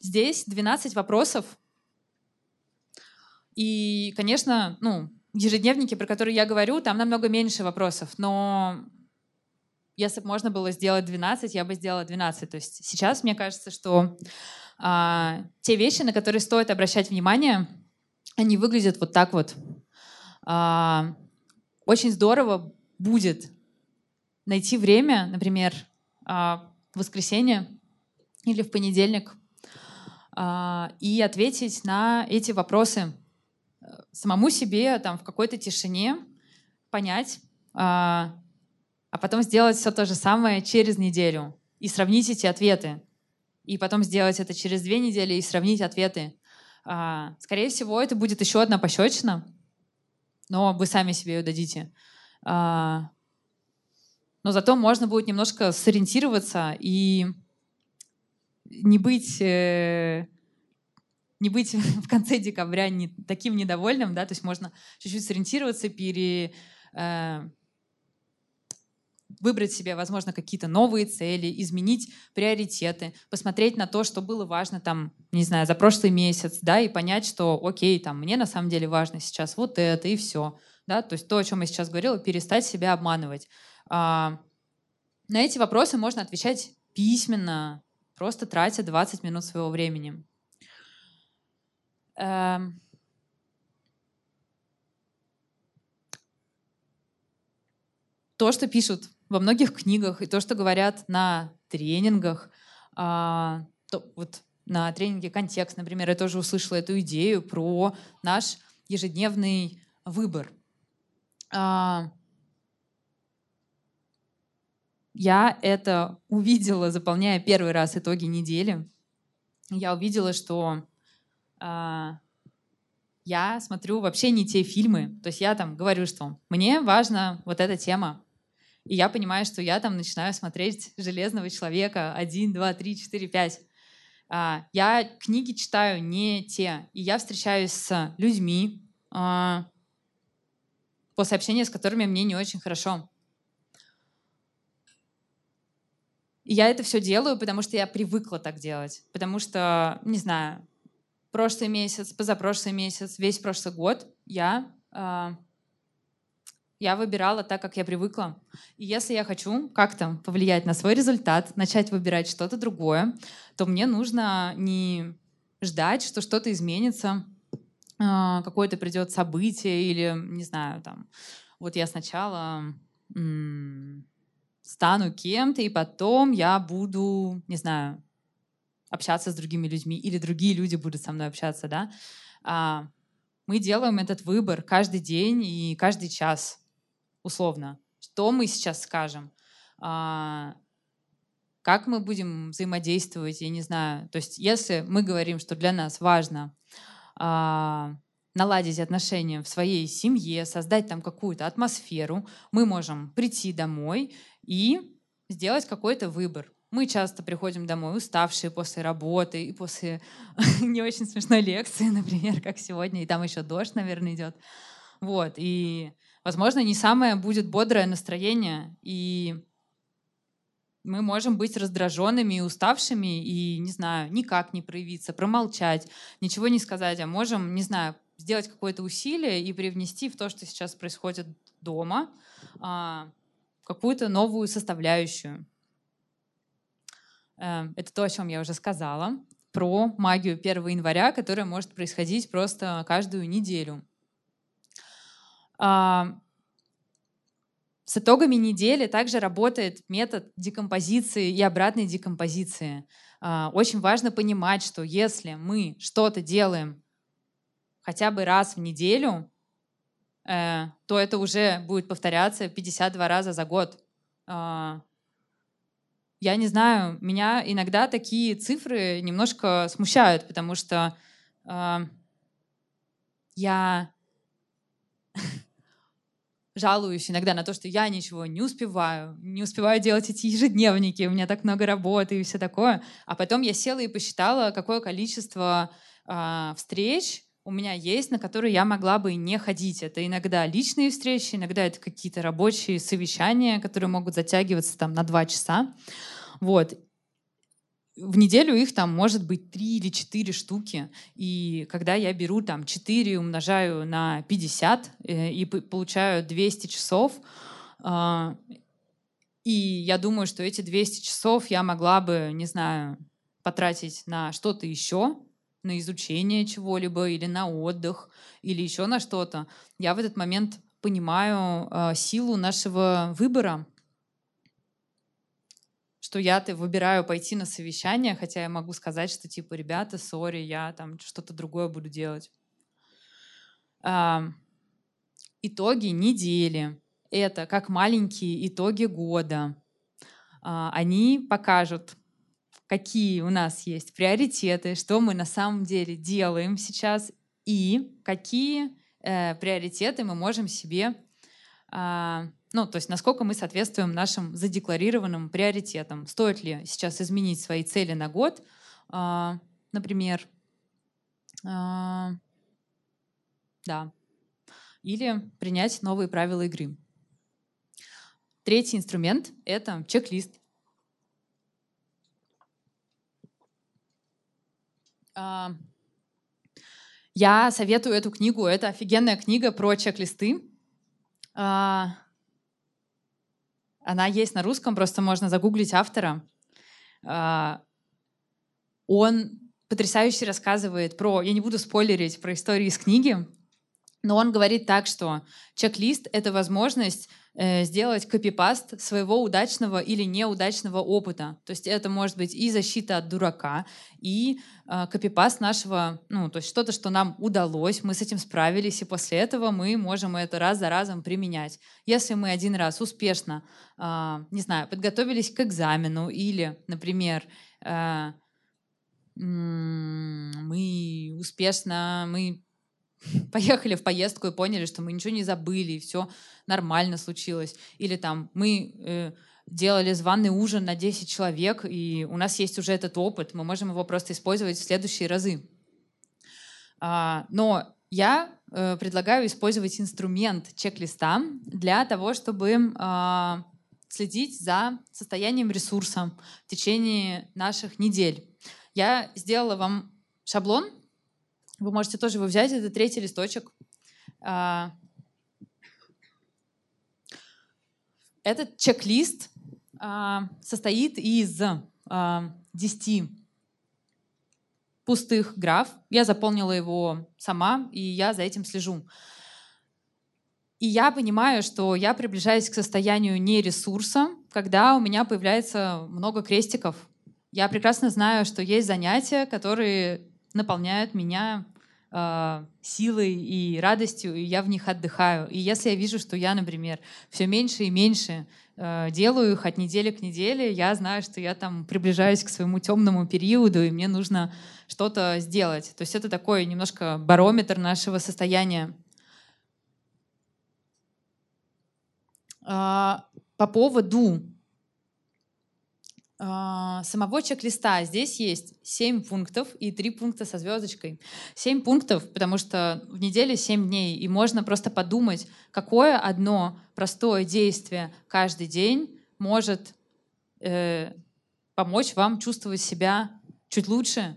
здесь 12 вопросов. И, конечно, ну, ежедневнике, про которые я говорю, там намного меньше вопросов, но если бы можно было сделать 12, я бы сделала 12. То есть сейчас мне кажется, что а, те вещи, на которые стоит обращать внимание, они выглядят вот так вот. А, очень здорово будет найти время, например, а, в воскресенье или в понедельник, а, и ответить на эти вопросы самому себе там в какой-то тишине понять, а, а потом сделать все то же самое через неделю и сравнить эти ответы. И потом сделать это через две недели и сравнить ответы. Скорее всего, это будет еще одна пощечина, но вы сами себе ее дадите. А, но зато можно будет немножко сориентироваться и не быть э, не быть в конце декабря не, таким недовольным, да, то есть можно чуть-чуть сориентироваться, пере, э, выбрать себе, возможно, какие-то новые цели, изменить приоритеты, посмотреть на то, что было важно там, не знаю, за прошлый месяц, да, и понять, что, окей, там, мне на самом деле важно сейчас вот это и все, да, то есть то, о чем я сейчас говорила, перестать себя обманывать. А, на эти вопросы можно отвечать письменно, просто тратя 20 минут своего времени. Эм, то, что пишут во многих книгах, и то, что говорят на тренингах, а, то, вот на тренинге «Контекст», например, я тоже услышала эту идею про наш ежедневный выбор. А, я это увидела, заполняя первый раз итоги недели. Я увидела, что а, я смотрю вообще не те фильмы. То есть я там говорю, что мне важна вот эта тема. И я понимаю, что я там начинаю смотреть «Железного человека» 1, 2, 3, 4, 5. Я книги читаю не те. И я встречаюсь с людьми, а, после общения с которыми мне не очень хорошо. И я это все делаю, потому что я привыкла так делать. Потому что, не знаю, прошлый месяц, позапрошлый месяц, весь прошлый год я, э, я выбирала так, как я привыкла. И если я хочу как-то повлиять на свой результат, начать выбирать что-то другое, то мне нужно не ждать, что что-то изменится, какое-то придет событие или, не знаю, там, вот я сначала стану кем-то, и потом я буду, не знаю, общаться с другими людьми, или другие люди будут со мной общаться, да. А, мы делаем этот выбор каждый день и каждый час, условно. Что мы сейчас скажем? А, как мы будем взаимодействовать, я не знаю. То есть если мы говорим, что для нас важно а, наладить отношения в своей семье, создать там какую-то атмосферу, мы можем прийти домой и сделать какой-то выбор. Мы часто приходим домой уставшие после работы и после не очень смешной лекции, например, как сегодня, и там еще дождь, наверное, идет. Вот, и, возможно, не самое будет бодрое настроение, и мы можем быть раздраженными и уставшими, и, не знаю, никак не проявиться, промолчать, ничего не сказать, а можем, не знаю, сделать какое-то усилие и привнести в то, что сейчас происходит дома, а, какую-то новую составляющую. Э, это то, о чем я уже сказала, про магию 1 января, которая может происходить просто каждую неделю. С итогами недели также работает метод декомпозиции и обратной декомпозиции. А, очень важно понимать, что если мы что-то делаем хотя бы раз в неделю, э, то это уже будет повторяться 52 раза за год. А, я не знаю, меня иногда такие цифры немножко смущают, потому что а, я жалуюсь иногда на то, что я ничего не успеваю, не успеваю делать эти ежедневники, у меня так много работы и все такое. А потом я села и посчитала, какое количество э, встреч у меня есть, на которые я могла бы не ходить. Это иногда личные встречи, иногда это какие-то рабочие совещания, которые могут затягиваться там на два часа. Вот в неделю их там может быть три или четыре штуки. И когда я беру там 4, умножаю на 50 э, и получаю 200 часов, э, и я думаю, что эти 200 часов я могла бы, не знаю, потратить на что-то еще, на изучение чего-либо или на отдых, или еще на что-то. Я в этот момент понимаю э, силу нашего выбора, что я-то выбираю пойти на совещание, хотя я могу сказать, что типа, ребята, сори, я там что-то другое буду делать. Итоги недели. Это как маленькие итоги года. А, они покажут, какие у нас есть приоритеты, что мы на самом деле делаем сейчас и какие э, приоритеты мы можем себе а, ну, то есть насколько мы соответствуем нашим задекларированным приоритетам. Стоит ли сейчас изменить свои цели на год, а, например, а, да, или принять новые правила игры. Третий инструмент — это чек-лист. А, я советую эту книгу. Это офигенная книга про чек-листы. Она есть на русском, просто можно загуглить автора. А, он потрясающе рассказывает про, я не буду спойлерить про истории из книги, но он говорит так, что чек-лист — это возможность сделать копипаст своего удачного или неудачного опыта. То есть это может быть и защита от дурака, и э, копипаст нашего, ну, то есть что-то, что нам удалось, мы с этим справились, и после этого мы можем это раз за разом применять. Если мы один раз успешно, э, не знаю, подготовились к экзамену или, например, э, мы успешно, мы поехали в поездку и поняли, что мы ничего не забыли, и все нормально случилось. Или там мы э, делали званый ужин на 10 человек, и у нас есть уже этот опыт, мы можем его просто использовать в следующие разы. А, но я э, предлагаю использовать инструмент чек-листа для того, чтобы э, следить за состоянием ресурса в течение наших недель. Я сделала вам шаблон, вы можете тоже его взять, это третий листочек. А, этот чек-лист а, состоит из 10 пустых граф. Я заполнила его сама, и я за этим слежу. И я понимаю, что я приближаюсь к состоянию нересурса, когда у меня появляется много крестиков. Я прекрасно знаю, что есть занятия, которые наполняют меня силой и радостью, и я в них отдыхаю. И если я вижу, что я, например, все меньше и меньше э, делаю их от недели к неделе, я знаю, что я там приближаюсь к своему темному периоду, и мне нужно что-то сделать. То есть это такой немножко барометр нашего состояния. А, по поводу а, самого чек-листа здесь есть 7 пунктов и 3 пункта со звездочкой. 7 пунктов, потому что в неделе 7 дней, и можно просто подумать, какое одно простое действие каждый день может э, помочь вам чувствовать себя чуть лучше.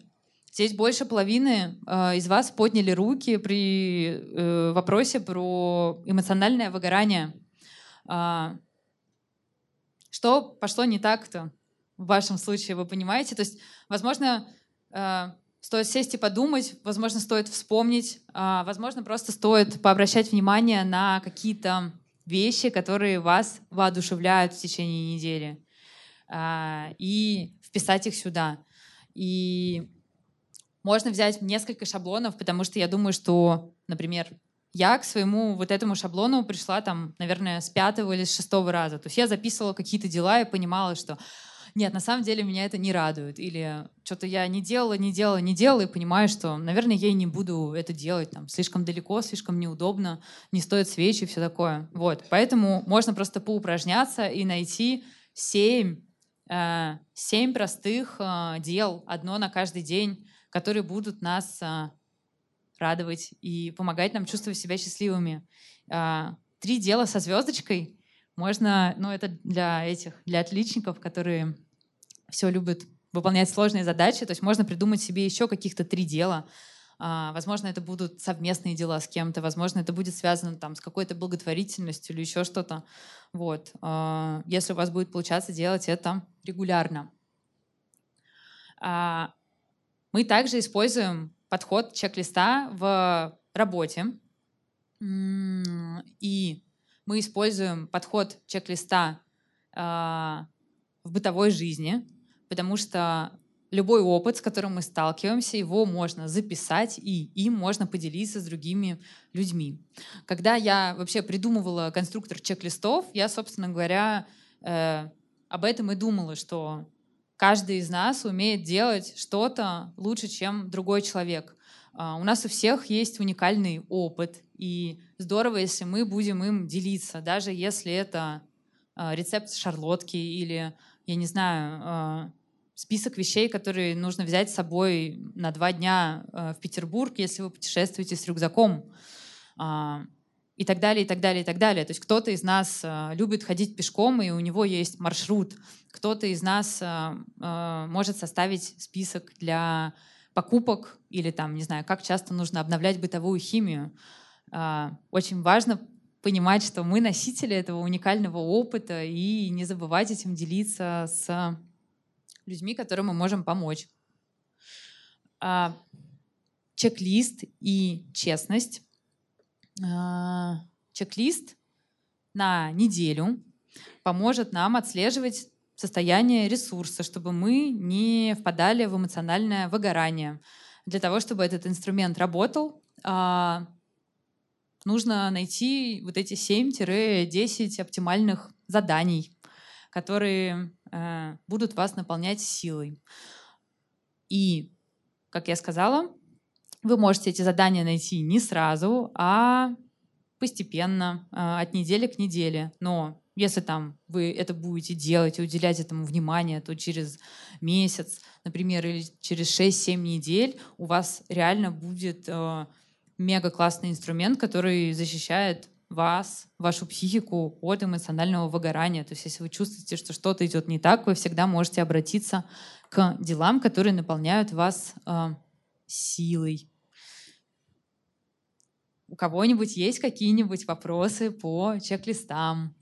Здесь больше половины э, из вас подняли руки при э, вопросе про эмоциональное выгорание. Э, что пошло не так-то? В вашем случае, вы понимаете? То есть, возможно, э, стоит сесть и подумать, возможно, стоит вспомнить, э, возможно, просто стоит пообращать внимание на какие-то вещи, которые вас воодушевляют в течение недели, э, и вписать их сюда. И можно взять несколько шаблонов, потому что я думаю, что, например, я к своему вот этому шаблону пришла там, наверное, с пятого или с шестого раза. То есть я записывала какие-то дела и понимала, что нет, на самом деле меня это не радует. Или что-то я не делала, не делала, не делала, и понимаю, что, наверное, я и не буду это делать. Там, слишком далеко, слишком неудобно, не стоит свечи и все такое. Вот. Поэтому можно просто поупражняться и найти семь, э, семь простых э, дел, одно на каждый день, которые будут нас э, радовать и помогать нам чувствовать себя счастливыми. Три дела со звездочкой можно, ну это для этих, для отличников, которые все любят выполнять сложные задачи, то есть можно придумать себе еще каких-то три дела. А, возможно, это будут совместные дела с кем-то, возможно, это будет связано там, с какой-то благотворительностью или еще что-то. Вот. А, если у вас будет получаться делать это регулярно. А, мы также используем подход чек-листа в работе. И мы используем подход чек-листа в бытовой жизни потому что любой опыт, с которым мы сталкиваемся, его можно записать, и им можно поделиться с другими людьми. Когда я вообще придумывала конструктор чек-листов, я, собственно говоря, э, об этом и думала, что каждый из нас умеет делать что-то лучше, чем другой человек. Э, у нас у всех есть уникальный опыт, и здорово, если мы будем им делиться, даже если это э, рецепт шарлотки или, я не знаю, э, список вещей, которые нужно взять с собой на два дня э, в Петербург, если вы путешествуете с рюкзаком. А, и так далее, и так далее, и так далее. То есть кто-то из нас э, любит ходить пешком, и у него есть маршрут. Кто-то из нас э, может составить список для покупок или там, не знаю, как часто нужно обновлять бытовую химию. А, очень важно понимать, что мы носители этого уникального опыта и не забывать этим делиться с людьми, которым мы можем помочь. А, чек-лист и честность. А, чек-лист на неделю поможет нам отслеживать состояние ресурса, чтобы мы не впадали в эмоциональное выгорание. Для того, чтобы этот инструмент работал, а, нужно найти вот эти 7-10 оптимальных заданий, которые э, будут вас наполнять силой. И, как я сказала, вы можете эти задания найти не сразу, а постепенно, э, от недели к неделе. Но если там вы это будете делать и уделять этому внимание, то через месяц, например, или через 6-7 недель у вас реально будет э, мега классный инструмент, который защищает вас, вашу психику от эмоционального выгорания. То есть если вы чувствуете, что что-то идет не так, вы всегда можете обратиться к делам, которые наполняют вас э, силой. У кого-нибудь есть какие-нибудь вопросы по чек-листам?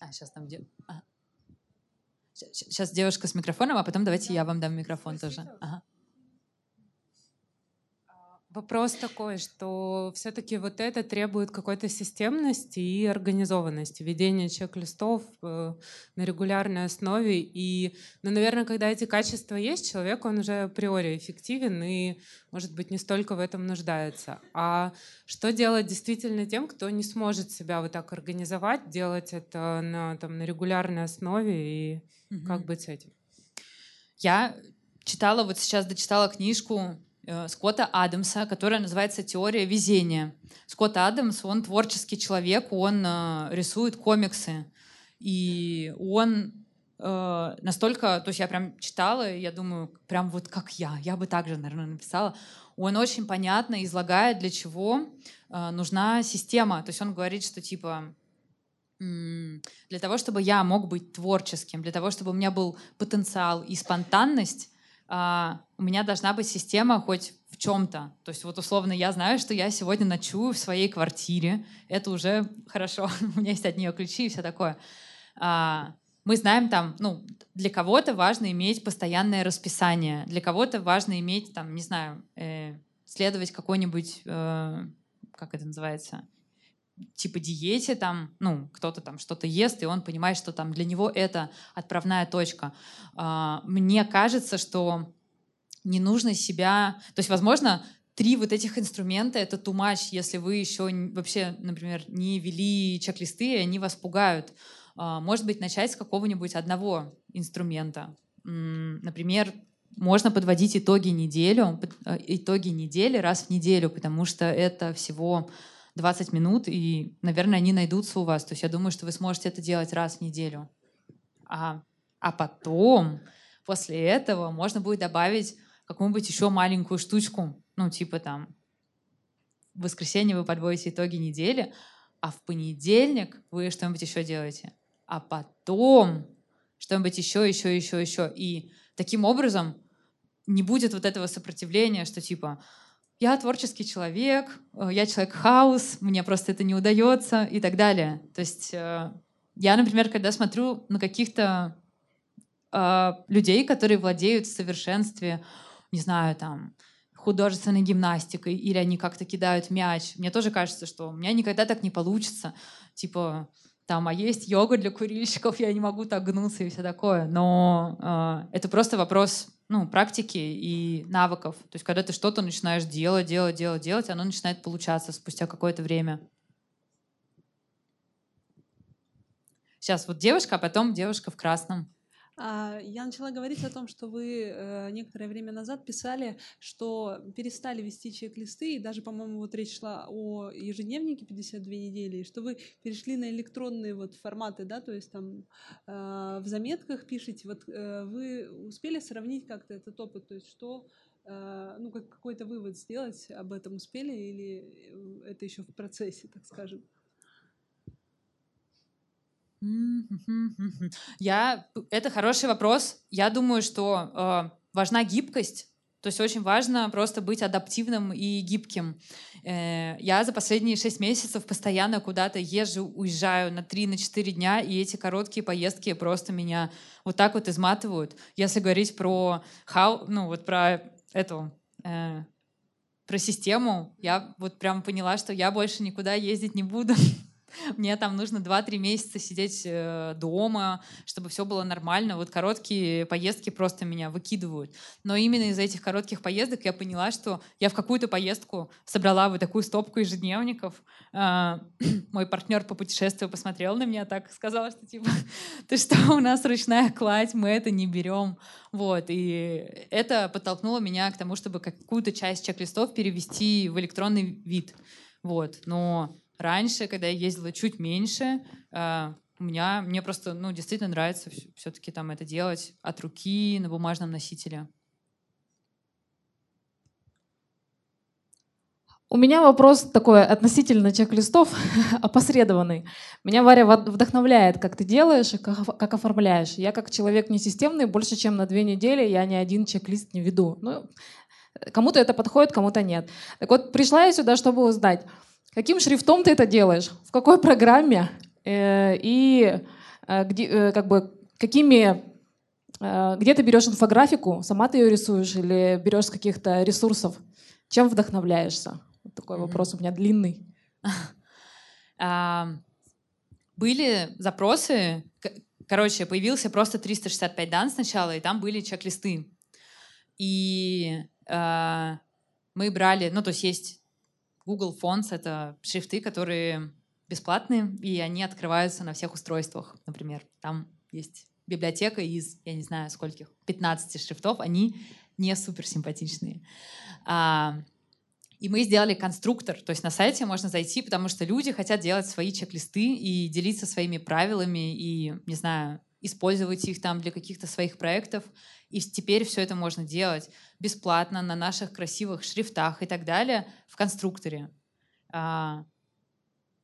А, сейчас там... Де... А. Сейчас девушка с микрофоном, а потом давайте я вам дам микрофон тоже. Ага. Вопрос такой, что все-таки вот это требует какой-то системности и организованности, ведения чек-листов э, на регулярной основе. И, ну, наверное, когда эти качества есть, человек, он уже априори эффективен и, может быть, не столько в этом нуждается. А что делать действительно тем, кто не сможет себя вот так организовать, делать это на, там, на регулярной основе и угу. как быть с этим? Я читала, вот сейчас дочитала книжку Э, Скотта Адамса, которая называется «Теория везения». Скотт Адамс, он творческий человек, он э, рисует комиксы. И он э, настолько, то есть я прям читала, и я думаю, прям вот как я, я бы также, наверное, написала. Он очень понятно излагает, для чего э, нужна система. То есть он говорит, что типа для того, чтобы я мог быть творческим, для того, чтобы у меня был потенциал и спонтанность, а, у меня должна быть система хоть в чем-то. То есть вот условно я знаю, что я сегодня ночую в своей квартире. Это уже хорошо. у меня есть от нее ключи и все такое. А, мы знаем там, ну, для кого-то важно иметь постоянное расписание, для кого-то важно иметь там, не знаю, э, следовать какой-нибудь, э, как это называется, типа диете, там, ну, кто-то там что-то ест, и он понимает, что там для него это отправная точка. А, мне кажется, что не нужно себя... То есть, возможно, три вот этих инструмента — это too much, если вы еще вообще, например, не вели чек-листы, и они вас пугают. А, может быть, начать с какого-нибудь одного инструмента. Например, можно подводить итоги неделю, э, итоги недели раз в неделю, потому что это всего 20 минут, и, наверное, они найдутся у вас. То есть я думаю, что вы сможете это делать раз в неделю. А, а потом, после этого, можно будет добавить какую-нибудь еще маленькую штучку. Ну, типа там, в воскресенье вы подводите итоги недели, а в понедельник вы что-нибудь еще делаете. А потом что-нибудь еще, еще, еще, еще. И таким образом не будет вот этого сопротивления, что типа, я творческий человек, э, я человек хаос, мне просто это не удается и так далее. То есть э, я, например, когда смотрю на каких-то э, людей, которые владеют в совершенстве, не знаю, там, художественной гимнастикой, или они как-то кидают мяч, мне тоже кажется, что у меня никогда так не получится. Типа, там, а есть йога для курильщиков, я не могу так гнуться и все такое. Но э, это просто вопрос ну, практики и навыков. То есть, когда ты что-то начинаешь делать, делать, делать, делать, оно начинает получаться спустя какое-то время. Сейчас вот девушка, а потом девушка в красном. А, я начала говорить о том, что вы э, некоторое время назад писали, что перестали вести чек-листы, и даже, по-моему, вот речь шла о ежедневнике 52 недели, и что вы перешли на электронные вот форматы, да, то есть там э, в заметках пишете. Вот э, вы успели сравнить как-то этот опыт, то есть что ну, как какой-то вывод сделать об этом успели или это еще в процессе, так скажем? Я, это хороший вопрос. Я думаю, что э, важна гибкость. То есть очень важно просто быть адаптивным и гибким. Э, я за последние шесть месяцев постоянно куда-то езжу, уезжаю на три, на четыре дня, и эти короткие поездки просто меня вот так вот изматывают. Если говорить про how, ну вот про эту э, про систему, я вот прям поняла, что я больше никуда ездить не буду. Мне там нужно 2-3 месяца сидеть э, дома, чтобы все было нормально. Вот короткие поездки просто меня выкидывают. Но именно из-за этих коротких поездок я поняла, что я в какую-то поездку собрала вот такую стопку ежедневников. А, мой партнер по путешествию посмотрел на меня так, сказал, что типа, ты что, у нас ручная кладь, мы это не берем. Вот, и это подтолкнуло меня к тому, чтобы какую-то часть чек-листов перевести в электронный вид. Вот, но Раньше, когда я ездила чуть меньше, э, у меня, мне просто, ну, действительно нравится все-таки там это делать от руки на бумажном носителе. У меня вопрос такой относительно чек-листов, опосредованный. Меня, Варя, вдохновляет, как ты делаешь и как, оформляешь. Я как человек несистемный, больше чем на две недели я ни один чек-лист не веду. Ну, кому-то это подходит, кому-то нет. Так вот, пришла я сюда, чтобы узнать, Каким шрифтом ты это делаешь? В какой программе? Э, и э, где, э, как бы, какими, где ты берешь инфографику, сама ты ее рисуешь или берешь с каких-то ресурсов? Чем вдохновляешься? Вот такой mm-hmm. вопрос у меня длинный. Были запросы, короче, появился просто 365 дан сначала, и там были чек-листы. И мы брали, ну, то есть есть Google Fonts, это шрифты, которые бесплатные, и они открываются на всех устройствах, например. Там есть библиотека из, я не знаю, скольких, 15 шрифтов, они не супер симпатичные. А, и мы сделали конструктор, то есть на сайте можно зайти, потому что люди хотят делать свои чек-листы и делиться своими правилами и, не знаю, использовать их там для каких-то своих проектов. И теперь все это можно делать бесплатно на наших красивых шрифтах и так далее в конструкторе. А,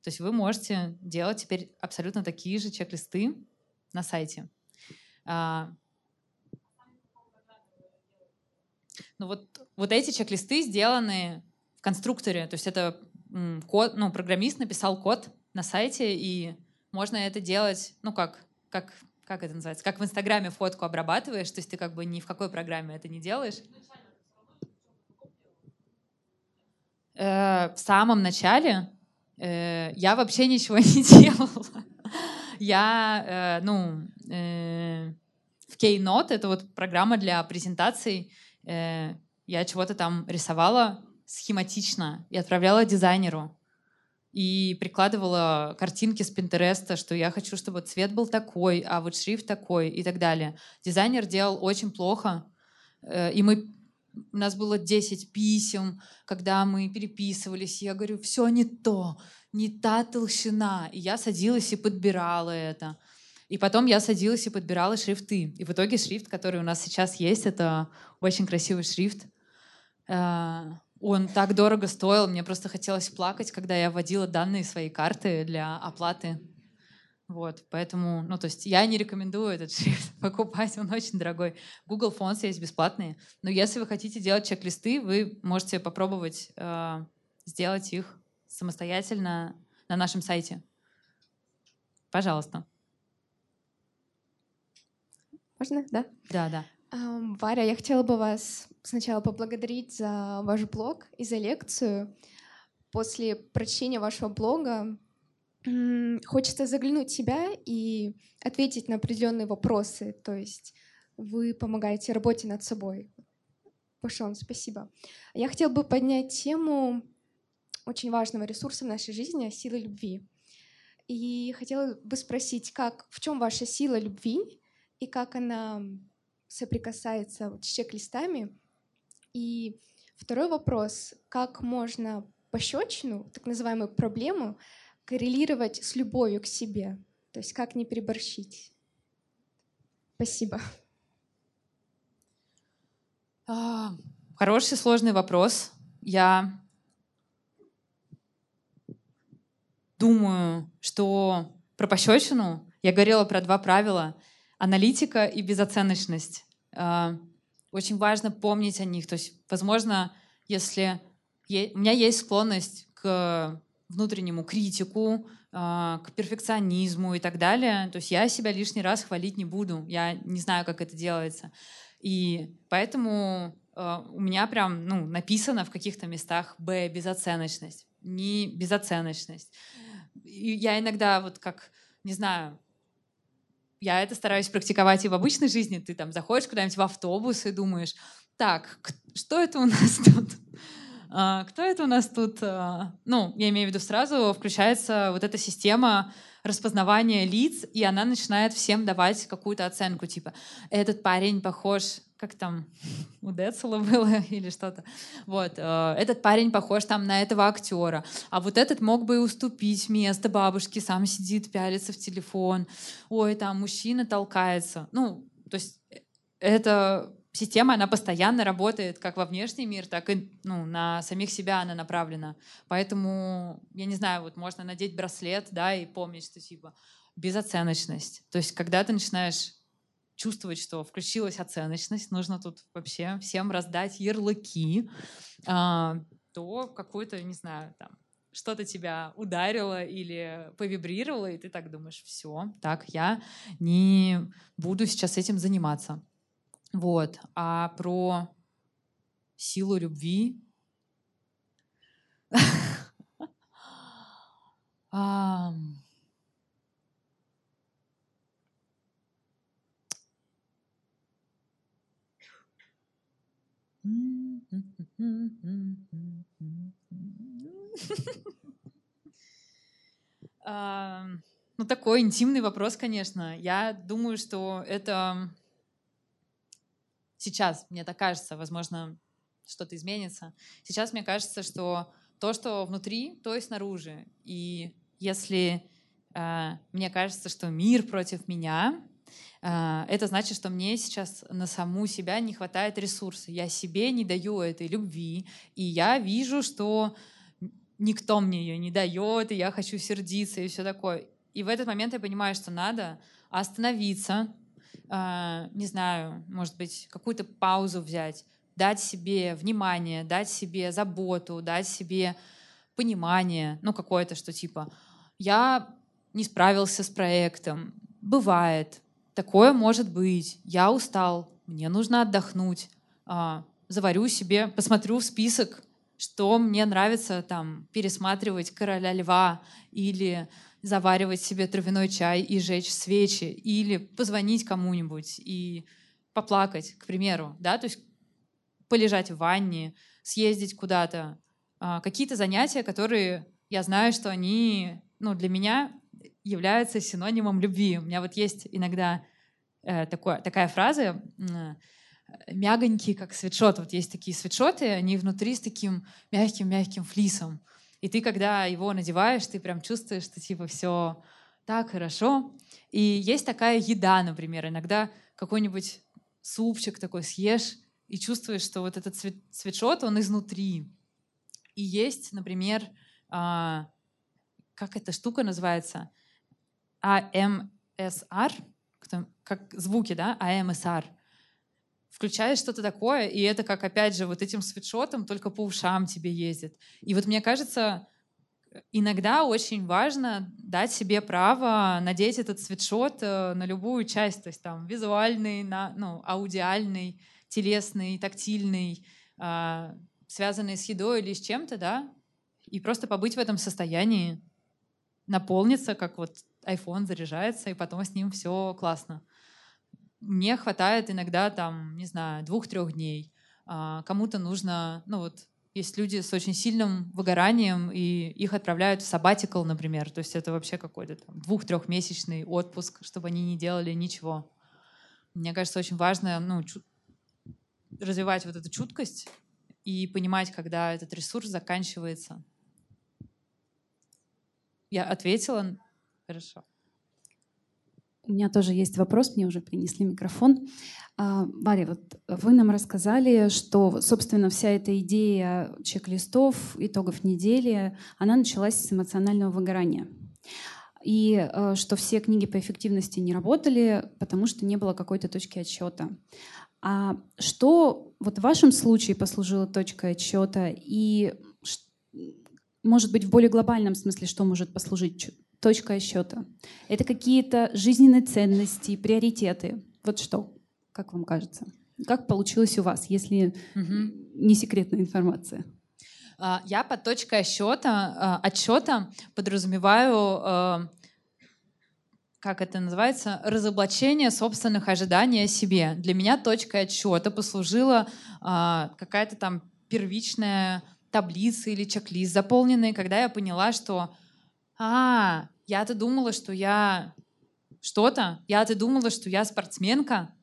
то есть вы можете делать теперь абсолютно такие же чек-листы на сайте. А, ну вот, вот эти чек-листы сделаны в конструкторе, то есть это код, ну, программист написал код на сайте, и можно это делать, ну как, как, как это называется, как в Инстаграме фотку обрабатываешь, то есть ты как бы ни в какой программе это не делаешь. Э, в самом начале Э, я вообще ничего не делала. Я, э, ну, в Keynote, это вот программа для презентаций, я чего-то там рисовала схематично и отправляла дизайнеру. И прикладывала картинки с Пинтереста, что я хочу, чтобы цвет был такой, а вот шрифт такой и так далее. Дизайнер делал очень плохо, и мы у нас было 10 писем, когда мы переписывались, я говорю, все не то, не та толщина. И я садилась и подбирала это. И потом я садилась и подбирала шрифты. И в итоге шрифт, который у нас сейчас есть, это очень красивый шрифт. Э, он так дорого стоил, мне просто хотелось плакать, когда я вводила данные своей карты для оплаты вот, поэтому, ну, то есть я не рекомендую этот шрифт покупать, он очень дорогой. Google Fonts есть бесплатные, но если вы хотите делать чек-листы, вы можете попробовать э, сделать их самостоятельно на нашем сайте. Пожалуйста. Можно, да? Да, да. Варя, я хотела бы вас сначала поблагодарить за ваш блог и за лекцию. После прочтения вашего блога хочется заглянуть в себя и ответить на определенные вопросы. То есть вы помогаете работе над собой. Пашон, спасибо. Я хотела бы поднять тему очень важного ресурса в нашей жизни — силы любви. И хотела бы спросить, как, в чем ваша сила любви и как она соприкасается вот с чек-листами. И второй вопрос, как можно пощечину, так называемую проблему, коррелировать с любовью к себе. То есть как не переборщить. Спасибо. А, хороший сложный вопрос. Я думаю, что про пощечину я говорила про два правила — аналитика и безоценочность. А, очень важно помнить о них. То есть, возможно, если у меня есть склонность к внутреннему критику, а, к перфекционизму и так далее. То есть я себя лишний раз хвалить не буду. Я не знаю, как это делается. И поэтому а, у меня прям ну, написано в каких-то местах «Б» — безоценочность, не безоценочность. И я иногда вот как, не знаю, я это стараюсь практиковать и в обычной жизни. Ты там заходишь куда-нибудь в автобус и думаешь, так, что это у нас тут? А, кто это у нас тут? А, ну, я имею в виду сразу включается вот эта система распознавания лиц, и она начинает всем давать какую-то оценку, типа, этот парень похож, как там у Децела было или что-то. Вот, э, этот парень похож там на этого актера, а вот этот мог бы и уступить место бабушке, сам сидит, пялится в телефон. Ой, там мужчина толкается. Ну, то есть э, это система, она постоянно работает как во внешний мир, так и ну, на самих себя она направлена. Поэтому, я не знаю, вот можно надеть браслет, да, и помнить, что типа безоценочность. То есть, когда ты начинаешь чувствовать, что включилась оценочность, нужно тут вообще всем раздать ярлыки, а, то какую-то, не знаю, там, что-то тебя ударило или повибрировало, и ты так думаешь, все, так, я не буду сейчас этим заниматься. Вот. А про силу любви Ну, такой интимный вопрос, конечно. Я думаю, что это сейчас, мне так кажется, возможно, что-то изменится. Сейчас мне кажется, что то, что внутри, то и снаружи. И если э, мне кажется, что мир против меня, это значит, что мне сейчас на саму себя не хватает ресурса. Я себе не даю этой любви, и я вижу, что никто мне ее не дает, и я хочу сердиться и все такое. И в этот момент я понимаю, что надо остановиться, э, не знаю, может быть, какую-то паузу взять, дать себе внимание, дать себе заботу, дать себе понимание, ну какое-то, что типа я не справился с проектом, бывает, такое может быть, я устал, мне нужно отдохнуть, а, заварю себе, посмотрю в список, что мне нравится там пересматривать «Короля льва» или заваривать себе травяной чай и жечь свечи, или позвонить кому-нибудь и поплакать, к примеру, да, то есть полежать в ванне, съездить куда-то, а, какие-то занятия, которые я знаю, что они ну, для меня являются синонимом любви. У меня вот есть иногда э, такое, такая фраза э, мягонький, как свитшот. Вот есть такие свитшоты, они внутри с таким мягким-мягким флисом. И ты, когда его надеваешь, ты прям чувствуешь, что типа все так хорошо. И есть такая еда, например, иногда какой-нибудь супчик такой съешь и чувствуешь, что вот этот свит свитшот, он изнутри. И есть, например, а, как эта штука называется? AMSR, как звуки, да, AMSR. Включаешь что-то такое, и это как, опять же, вот этим свитшотом только по ушам тебе ездит. И вот мне кажется, иногда очень важно дать себе право надеть этот свитшот э, на любую часть, то есть там визуальный, на, ну, аудиальный, телесный, тактильный, а, связанные с едой или с чем-то, да, и просто побыть в этом состоянии, наполниться, как вот iPhone заряжается, и потом с ним все классно. Мне хватает иногда там, не знаю, двух-трех дней. А, кому-то нужно, ну вот, есть люди с очень сильным выгоранием, и их отправляют в sabbatical, например. То есть это вообще какой-то двух-трехмесячный отпуск, чтобы они не делали ничего. Мне кажется, очень важно ну, развивать вот эту чуткость и понимать, когда этот ресурс заканчивается. Я ответила? Хорошо. У меня тоже есть вопрос, мне уже принесли микрофон. А, Варя, вот вы нам рассказали, что, собственно, вся эта идея чек-листов, итогов недели, она началась с эмоционального выгорания. И э, что все книги по эффективности не работали, потому что не было какой-то точки отсчета. А что вот в вашем случае послужило точкой отсчета и, может быть, в более глобальном смысле, что может послужить точкой отсчета? Это какие-то жизненные ценности, приоритеты. Вот что, как вам кажется? Как получилось у вас, если угу. не секретная информация? А, я под точкой отсчета, а, отсчета подразумеваю а, как это называется, разоблачение собственных ожиданий о себе. Для меня точкой отсчета послужила а, какая-то там первичная таблица или чек-лист заполненный, когда я поняла, что а, я-то думала, что я что-то, я-то думала, что я спортсменка,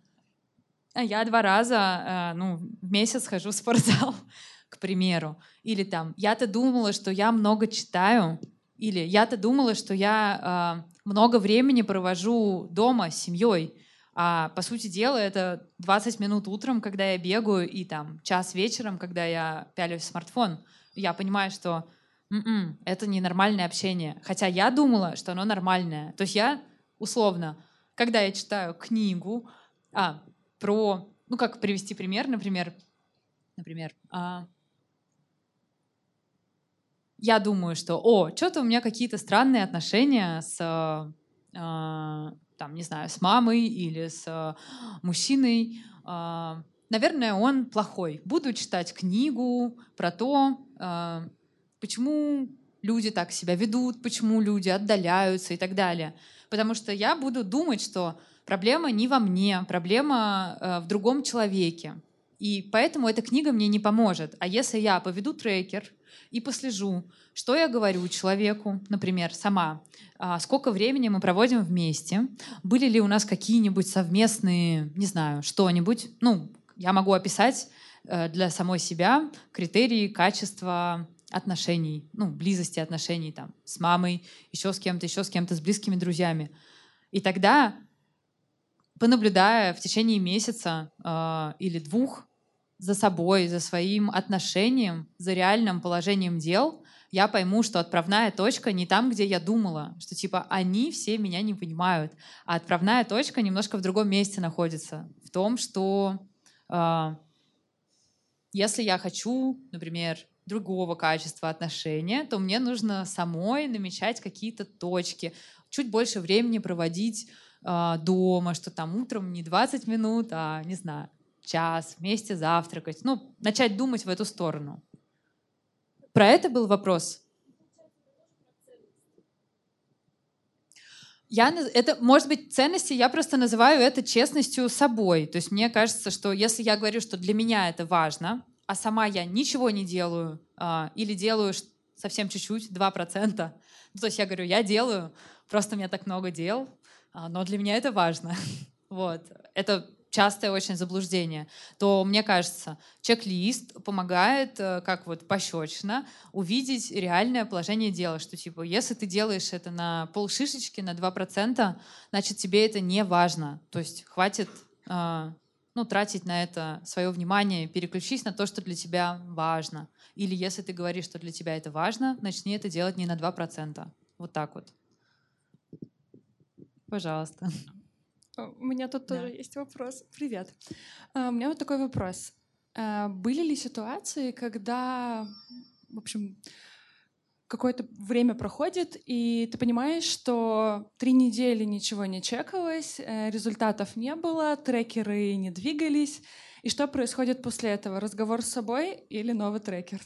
а я два раза э, ну, в месяц хожу в спортзал, к примеру. Или там, я-то думала, что я много читаю, или я-то думала, что я э, много времени провожу дома с семьей. А по сути дела это 20 минут утром, когда я бегаю, и там час вечером, когда я пялюсь в смартфон. Я понимаю, что м-м, это ненормальное общение. Хотя я думала, что оно нормальное. То есть я условно, когда я читаю книгу а, про, ну как привести пример, например, например, а, я думаю, что, о, что-то у меня какие-то странные отношения с, э, там, не знаю, с мамой или с э, мужчиной, э, наверное, он плохой. Буду читать книгу про то, э, почему люди так себя ведут, почему люди отдаляются и так далее. Потому что я буду думать, что проблема не во мне, проблема э, в другом человеке. И поэтому эта книга мне не поможет. А если я поведу трекер и послежу, что я говорю человеку, например, сама, а, сколько времени мы проводим вместе, были ли у нас какие-нибудь совместные, не знаю, что-нибудь, ну, я могу описать э, для самой себя критерии качества отношений, ну, близости отношений там с мамой, еще с кем-то, еще с кем-то, с близкими друзьями. И тогда, понаблюдая в течение месяца э, или двух за собой, за своим отношением, за реальным положением дел, я пойму, что отправная точка не там, где я думала, что типа они все меня не понимают, а отправная точка немножко в другом месте находится, в том, что э, если я хочу, например, другого качества отношения, то мне нужно самой намечать какие-то точки, чуть больше времени проводить э, дома, что там утром не 20 минут, а, не знаю, час, вместе завтракать. Ну, начать думать в эту сторону. Про это был вопрос? Я, это, может быть, ценности, я просто называю это честностью собой. То есть мне кажется, что если я говорю, что для меня это важно, а сама я ничего не делаю а, или делаю совсем чуть-чуть, 2%, ну, то есть я говорю, я делаю, просто у меня так много дел, а, но для меня это важно. Вот. Это частое очень заблуждение, то, мне кажется, чек-лист помогает, э, как вот пощечина, увидеть реальное положение дела, что типа, если ты делаешь это на полшишечки, на 2%, значит, тебе это не важно. То есть хватит э, ну, тратить на это свое внимание, переключись на то, что для тебя важно. Или если ты говоришь, что для тебя это важно, начни это делать не на 2%. Вот так вот. Пожалуйста. У меня тут да. тоже есть вопрос. Привет. А, у меня вот такой вопрос. А, были ли ситуации, когда, в общем, какое-то время проходит, и ты понимаешь, что три недели ничего не чекалось, э, результатов не было, трекеры не двигались, и что происходит после этого? Разговор с собой или новый трекер?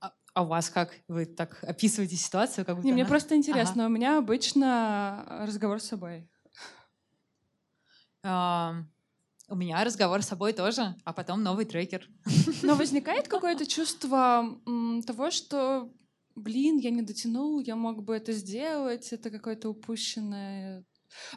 А у вас как? Вы так описываете ситуацию? Как будто Не, она... мне просто интересно. Ага. У меня обычно разговор с собой. У меня разговор с собой тоже, а потом новый трекер. Но возникает какое-то чувство того, что, блин, я не дотянул, я мог бы это сделать, это какое-то упущенное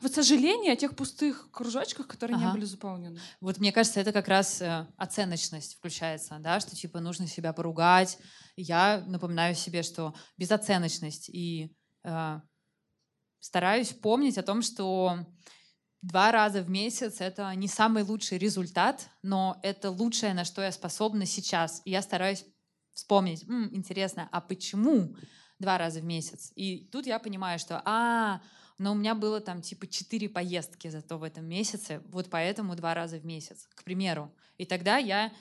вот сожаление о тех пустых кружочках, которые ага. не были заполнены. Вот мне кажется, это как раз э, оценочность включается, да, что типа нужно себя поругать. Я напоминаю себе, что безоценочность и э, стараюсь помнить о том, что два раза в месяц это не самый лучший результат, но это лучшее, на что я способна сейчас. И я стараюсь вспомнить, М, интересно, а почему два раза в месяц? И тут я понимаю, что а но у меня было там типа четыре поездки зато в этом месяце, вот поэтому два раза в месяц, к примеру. И тогда я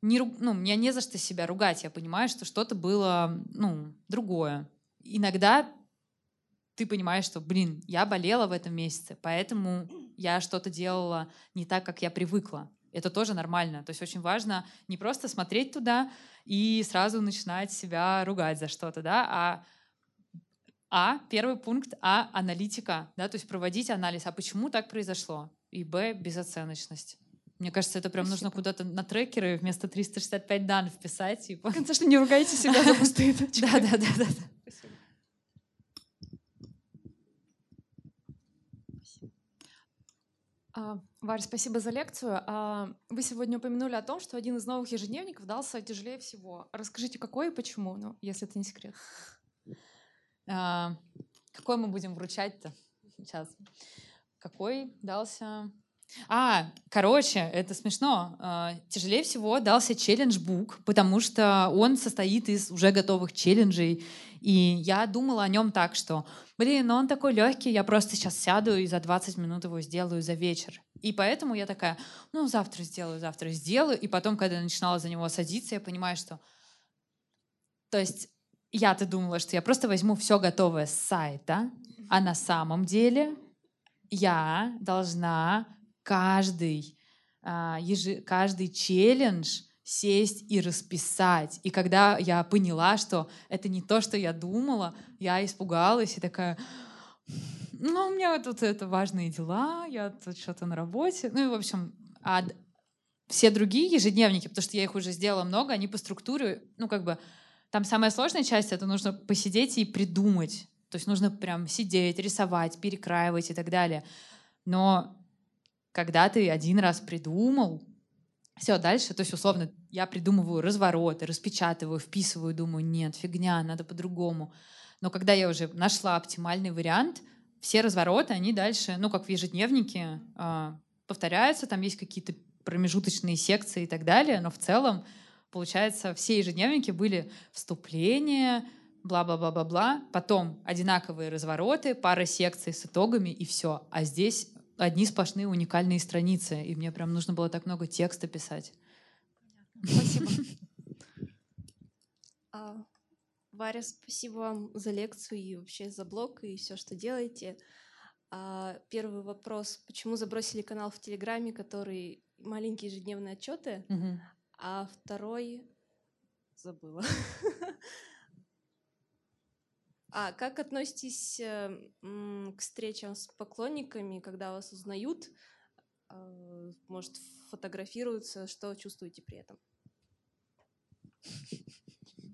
не, ну, мне не за что себя ругать, я понимаю, что что-то было, ну, другое. Иногда ты понимаешь, что, блин, я болела в этом месяце, поэтому я что-то делала не так, как я привыкла. Это тоже нормально. То есть очень важно не просто смотреть туда и сразу начинать себя ругать за что-то, да, а а, первый пункт, А, аналитика, да, то есть проводить анализ, а почему так произошло, и Б, безоценочность. Мне кажется, это прям Спасибо. нужно куда-то на трекеры вместо 365 дан вписать. Типа. В конце, что не ругайте себя за пустые точки. Да, да, да, да. Варя, спасибо за лекцию. А, вы сегодня упомянули о том, что один из новых ежедневников дался тяжелее всего. Расскажите, какой и почему, ну, если это не секрет. А, какой мы будем вручать-то сейчас? Какой дался? А, короче, это смешно. А, тяжелее всего дался челлендж-бук, потому что он состоит из уже готовых челленджей. И я думала о нем так, что, блин, ну он такой легкий, я просто сейчас сяду и за 20 минут его сделаю за вечер. И поэтому я такая, ну, завтра сделаю, завтра сделаю. И потом, когда я начинала за него садиться, я понимаю, что То есть я-то думала, что я просто возьму все готовое с сайта, а на самом деле я должна каждый, а, каждый челлендж сесть и расписать. И когда я поняла, что это не то, что я думала, я испугалась и такая, ну, у меня тут это важные дела, я тут что-то на работе. Ну и, в общем, а все другие ежедневники, потому что я их уже сделала много, они по структуре, ну, как бы, там самая сложная часть — это нужно посидеть и придумать. То есть нужно прям сидеть, рисовать, перекраивать и так далее. Но когда ты один раз придумал, все, дальше, то есть, условно, я придумываю развороты, распечатываю, вписываю, думаю, нет, фигня, надо по-другому. Но когда я уже нашла оптимальный вариант, все развороты, они дальше, ну, как в ежедневнике, а, повторяются, там есть какие-то промежуточные секции и так далее, но в целом, получается, все ежедневники были вступление, бла-бла-бла-бла-бла, потом одинаковые развороты, пара секций с итогами и все. А здесь одни сплошные уникальные страницы, и мне прям нужно было так много текста писать. Спасибо. А, Варя, спасибо вам за лекцию и вообще за блог и все, что делаете. А, первый вопрос. Почему забросили канал в Телеграме, который маленькие ежедневные отчеты? А второй... Забыла. А как относитесь э, к встречам с поклонниками, когда вас узнают? э, Может, фотографируются? Что чувствуете при этом?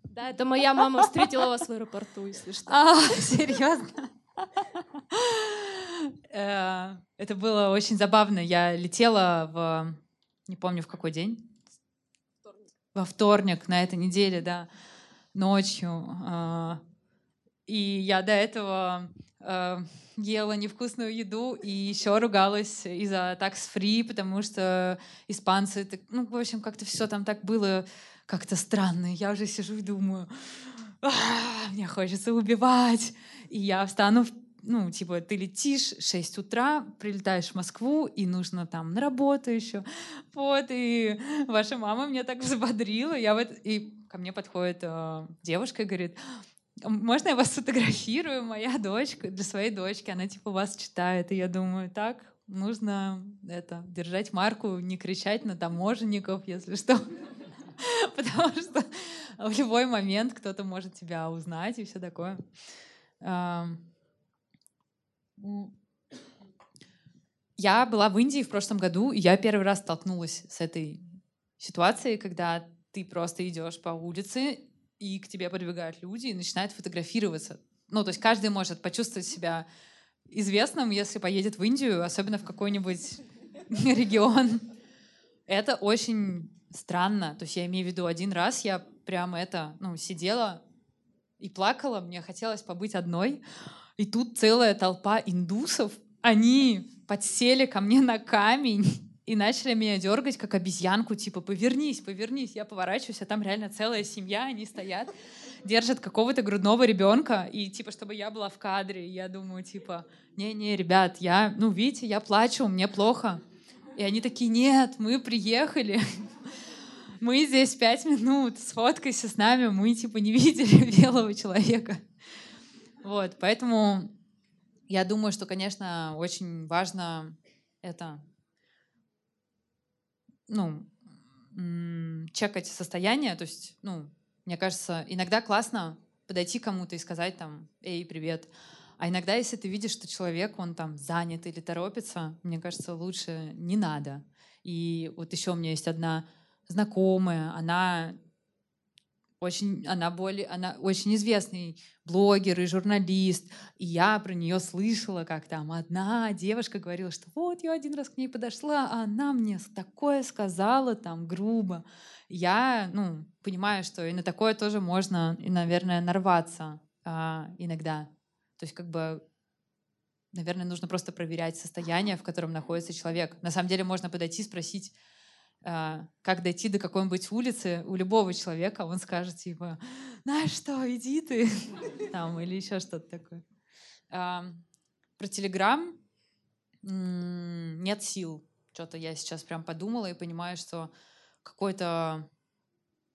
Да, это моя мама встретила вас в аэропорту, если что. А, серьезно? Э, Это было очень забавно. Я летела в... Не помню, в какой день. Во вторник на этой неделе, да, ночью. И я до этого э, ела невкусную еду и еще ругалась из-за такс-фри, потому что испанцы, так- ну, в общем, как-то все там так было как-то странно. Я уже сижу и думаю, «А, мне хочется убивать. И я встану, ну, типа, ты летишь 6 утра, прилетаешь в Москву, и нужно там на работу еще. Вот, и ваша мама меня так взбодрила. Я вот, и ко мне подходит э, девушка и говорит, можно я вас сфотографирую, моя дочка, для своей дочки, она типа вас читает, и я думаю, так, нужно это, держать марку, не кричать на таможенников, если что. Потому что в любой момент кто-то может тебя узнать и все такое. Я была в Индии в прошлом году, и я первый раз столкнулась с этой ситуацией, когда ты просто идешь по улице, и к тебе подбегают люди и начинают фотографироваться. Ну, то есть каждый может почувствовать себя известным, если поедет в Индию, особенно в какой-нибудь регион. Это очень странно. То есть я имею в виду, один раз я прям это, ну, сидела и плакала, мне хотелось побыть одной, и тут целая толпа индусов, они подсели ко мне на камень и начали меня дергать, как обезьянку, типа, повернись, повернись. Я поворачиваюсь, а там реально целая семья, они стоят, держат какого-то грудного ребенка, и типа, чтобы я была в кадре. Я думаю, типа, не-не, ребят, я, ну, видите, я плачу, мне плохо. И они такие, нет, мы приехали, мы здесь пять минут, сфоткайся с нами, мы типа не видели белого человека. Вот, поэтому я думаю, что, конечно, очень важно это, ну, чекать состояние, то есть, ну, мне кажется, иногда классно подойти кому-то и сказать там, эй, привет. А иногда, если ты видишь, что человек, он там занят или торопится, мне кажется, лучше не надо. И вот еще у меня есть одна знакомая, она очень, она более, она очень известный блогер и журналист, и я про нее слышала, как там одна девушка говорила, что вот я один раз к ней подошла, а она мне такое сказала там грубо. Я, ну, понимаю, что и на такое тоже можно, и, наверное, нарваться а, иногда. То есть как бы наверное, нужно просто проверять состояние, в котором находится человек. На самом деле можно подойти, спросить, а, как дойти до какой-нибудь улицы у любого человека, он скажет типа, знаешь что, иди ты, там, или еще что-то такое. А, Про Телеграм нет сил. Что-то я сейчас прям подумала и понимаю, что какой-то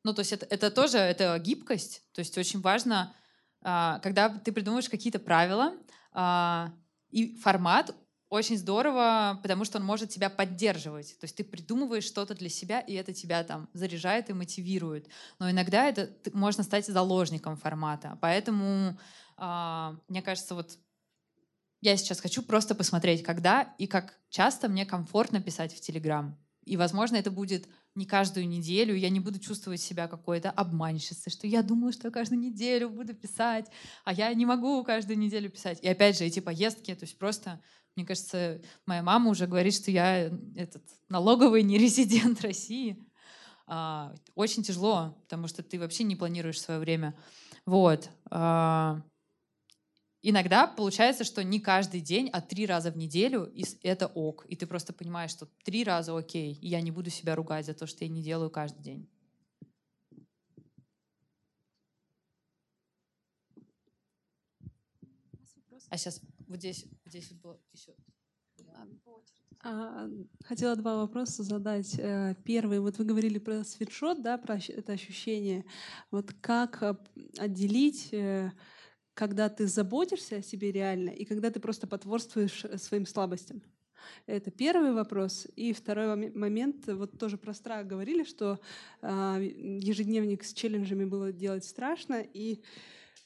Ну, то есть это, это тоже это гибкость. То есть очень важно, а, когда ты придумываешь какие-то правила, а, и формат очень здорово, потому что он может тебя поддерживать. То есть ты придумываешь что-то для себя, и это тебя там заряжает и мотивирует. Но иногда это можно стать заложником формата. Поэтому, мне кажется, вот я сейчас хочу просто посмотреть, когда и как часто мне комфортно писать в Телеграм. И, возможно, это будет не каждую неделю, я не буду чувствовать себя какой-то обманщицей, что я думаю, что я каждую неделю буду писать, а я не могу каждую неделю писать. И опять же, эти поездки, то есть просто, мне кажется, моя мама уже говорит, что я этот налоговый нерезидент России. А, очень тяжело, потому что ты вообще не планируешь свое время. Вот. А, иногда получается, что не каждый день, а три раза в неделю и это ок. И ты просто понимаешь, что три раза окей, и я не буду себя ругать за то, что я не делаю каждый день. А сейчас вот здесь, вот здесь вот было еще. А, хотела два вопроса задать. Э, первый, вот вы говорили про свитшот, да, про это ощущение. Вот как э, отделить э, когда ты заботишься о себе реально и когда ты просто потворствуешь своим слабостям. Это первый вопрос. И второй момент, вот тоже про страх говорили, что э, ежедневник с челленджами было делать страшно, и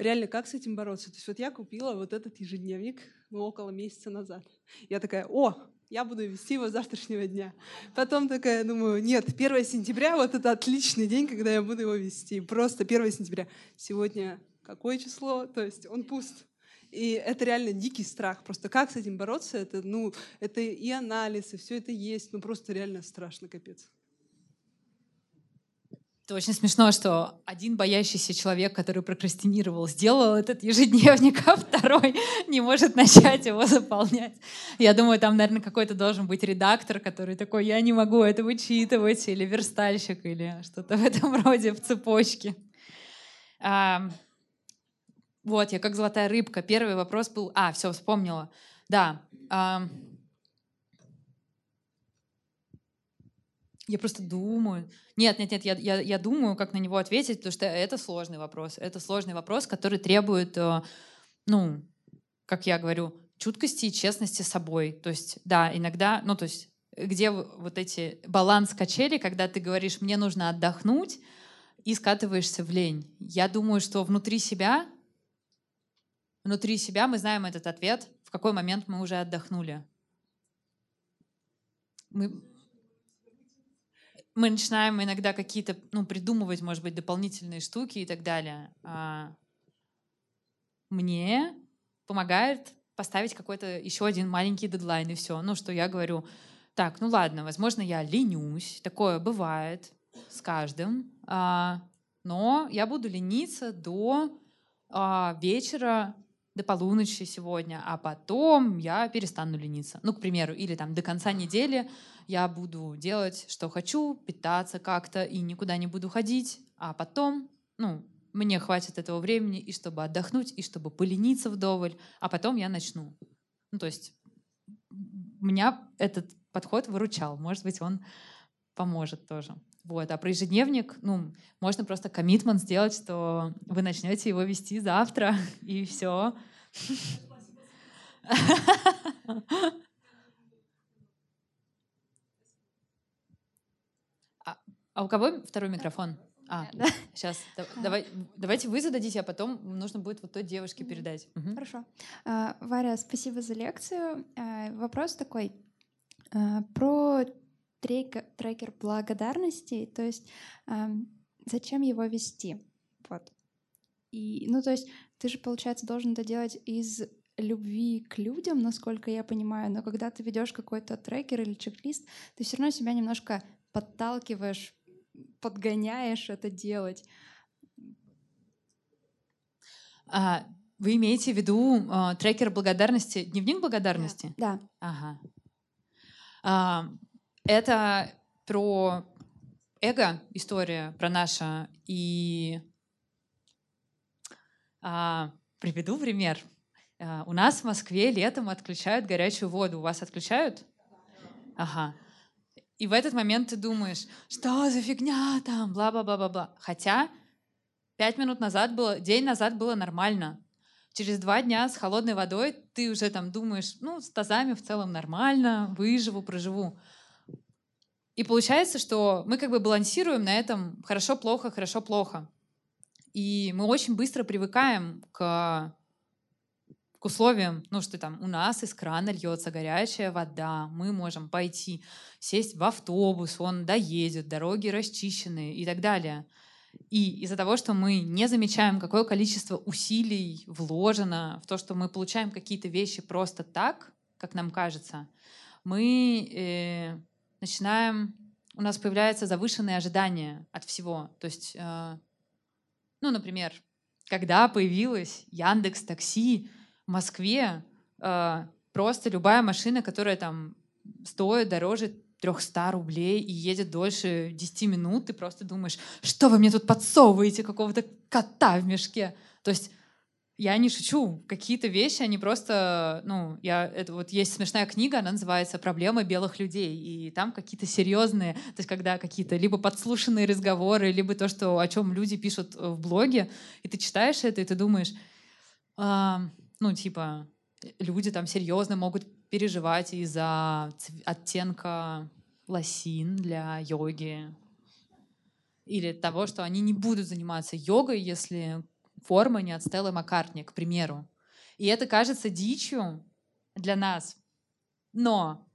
реально как с этим бороться? То есть вот я купила вот этот ежедневник ну, около месяца назад. Я такая, о, я буду вести его с завтрашнего дня. Потом такая, думаю, нет, 1 сентября, вот это отличный день, когда я буду его вести. Просто 1 сентября. Сегодня какое число, то есть он пуст. И это реально дикий страх. Просто как с этим бороться, это, ну, это и анализ, и все это есть, ну просто реально страшно, капец. Это очень смешно, что один боящийся человек, который прокрастинировал, сделал этот ежедневник, а второй не может начать его заполнять. Я думаю, там, наверное, какой-то должен быть редактор, который такой, я не могу это вычитывать, или верстальщик, или что-то в этом роде в цепочке. Вот, я как золотая рыбка. Первый вопрос был... А, все, вспомнила. Да. А... Я просто думаю. Нет, нет, нет, я, я, я думаю, как на него ответить, потому что это сложный вопрос. Это сложный вопрос, который требует, э, ну, как я говорю, чуткости и честности с собой. То есть, да, иногда, ну, то есть, где вот эти баланс качели, когда ты говоришь, мне нужно отдохнуть, и скатываешься в лень. Я думаю, что внутри себя внутри себя мы знаем этот ответ, в какой момент мы уже отдохнули. Мы, мы начинаем иногда какие-то, ну, придумывать, может быть, дополнительные штуки и так далее. А мне помогает поставить какой-то еще один маленький дедлайн, и все. Ну, что я говорю, так, ну ладно, возможно, я ленюсь, такое бывает с каждым, а, но я буду лениться до а, вечера до полуночи сегодня, а потом я перестану лениться. Ну, к примеру, или там до конца недели я буду делать, что хочу, питаться как-то и никуда не буду ходить, а потом, ну, мне хватит этого времени и чтобы отдохнуть, и чтобы полениться вдоволь, а потом я начну. Ну, то есть меня этот подход выручал. Может быть, он поможет тоже. Вот. А про ежедневник, ну, можно просто коммитмент сделать, что вы начнете его вести завтра, и все. А, а у кого второй микрофон? А, да. сейчас. Давай, давайте вы зададите, а потом нужно будет вот той девушке передать. Угу. Хорошо. А, Варя, спасибо за лекцию. А, вопрос такой. А, про трекер, трекер благодарности, то есть э, зачем его вести? Вот. И, ну, то есть ты же, получается, должен это делать из любви к людям, насколько я понимаю, но когда ты ведешь какой-то трекер или чек-лист, ты все равно себя немножко подталкиваешь, подгоняешь это делать. А, вы имеете в виду э, трекер благодарности, дневник благодарности? Да. Ага. А, это про эго история, про наше. И а, приведу пример. А, у нас в Москве летом отключают горячую воду. У вас отключают? Ага. И в этот момент ты думаешь, что за фигня там, бла-бла-бла-бла-бла. Хотя пять минут назад было, день назад было нормально. Через два дня с холодной водой ты уже там думаешь, ну, с тазами в целом нормально, выживу, проживу. И получается, что мы как бы балансируем на этом хорошо-плохо, хорошо-плохо. И мы очень быстро привыкаем к, к условиям, ну что там у нас из крана льется горячая вода, мы можем пойти, сесть в автобус, он доедет, дороги расчищены и так далее. И из-за того, что мы не замечаем, какое количество усилий вложено в то, что мы получаем какие-то вещи просто так, как нам кажется, мы э, начинаем, у нас появляются завышенные ожидания от всего. То есть, э, ну, например, когда появилась Яндекс Такси в Москве, э, просто любая машина, которая там стоит дороже 300 рублей и едет дольше 10 минут, ты просто думаешь, что вы мне тут подсовываете какого-то кота в мешке. То есть я не шучу. Какие-то вещи, они просто, ну, я, это вот есть смешная книга, она называется «Проблемы белых людей», и там какие-то серьезные, то есть когда какие-то либо подслушанные разговоры, либо то, что, о чем люди пишут в блоге, и ты читаешь это, и ты думаешь, а, ну, типа, люди там серьезно могут переживать из-за оттенка лосин для йоги, или того, что они не будут заниматься йогой, если форма не от Стеллы Маккартни, к примеру. И это кажется дичью для нас. Но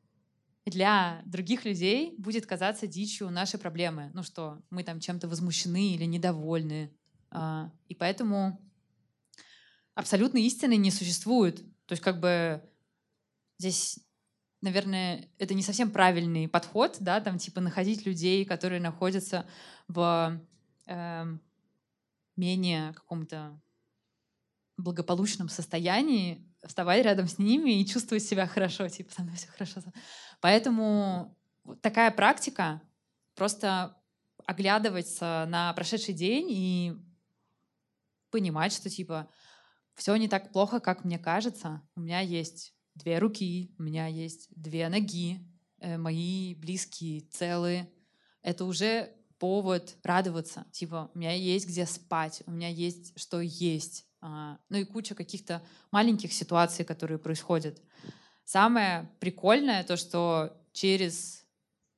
для других людей будет казаться дичью наши проблемы. Ну что, мы там чем-то возмущены или недовольны. А, и поэтому абсолютной истины не существует. То есть как бы здесь, наверное, это не совсем правильный подход, да, там типа находить людей, которые находятся в э, менее каком-то благополучном состоянии, вставать рядом с ними и чувствовать себя хорошо, типа, со мной все хорошо. Поэтому такая практика, просто оглядываться на прошедший день и понимать, что, типа, все не так плохо, как мне кажется. У меня есть две руки, у меня есть две ноги, э, мои близкие целые. Это уже повод радоваться. Типа, у меня есть где спать, у меня есть что есть. А, ну и куча каких-то маленьких ситуаций, которые происходят. Самое прикольное то, что через...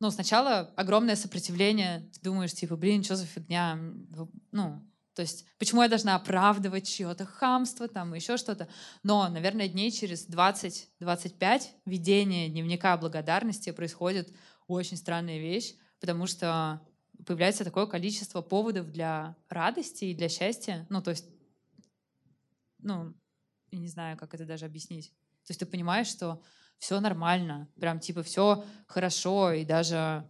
Ну, сначала огромное сопротивление. Ты думаешь, типа, блин, что за фигня? Ну, то есть, почему я должна оправдывать чье-то хамство, там, еще что-то. Но, наверное, дней через 20-25 ведение дневника благодарности происходит очень странная вещь, потому что появляется такое количество поводов для радости и для счастья. Ну, то есть, ну, я не знаю, как это даже объяснить. То есть ты понимаешь, что все нормально, прям типа все хорошо, и даже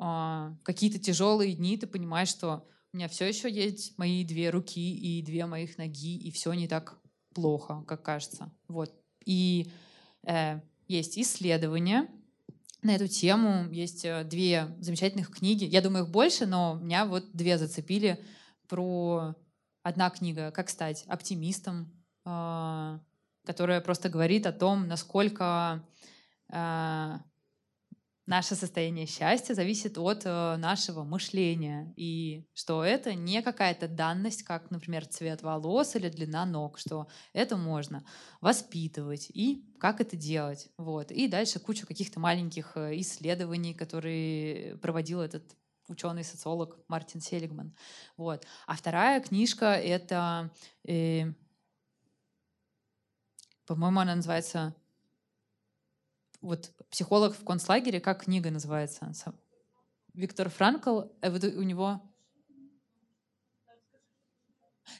э, какие-то тяжелые дни ты понимаешь, что у меня все еще есть мои две руки и две моих ноги, и все не так плохо, как кажется. Вот. И э, есть исследования, на эту тему. Есть э, две замечательных книги. Я думаю, их больше, но меня вот две зацепили про одна книга «Как стать оптимистом», а, которая просто говорит о том, насколько а, наше состояние счастья зависит от э, нашего мышления, и что это не какая-то данность, как, например, цвет волос или длина ног, что это можно воспитывать и как это делать. Вот. И дальше куча каких-то маленьких э, исследований, которые проводил этот ученый-социолог Мартин Селигман. Вот. А вторая книжка — это, э, по-моему, она называется вот психолог в концлагере, как книга называется? Виктор Франкл, э, у него...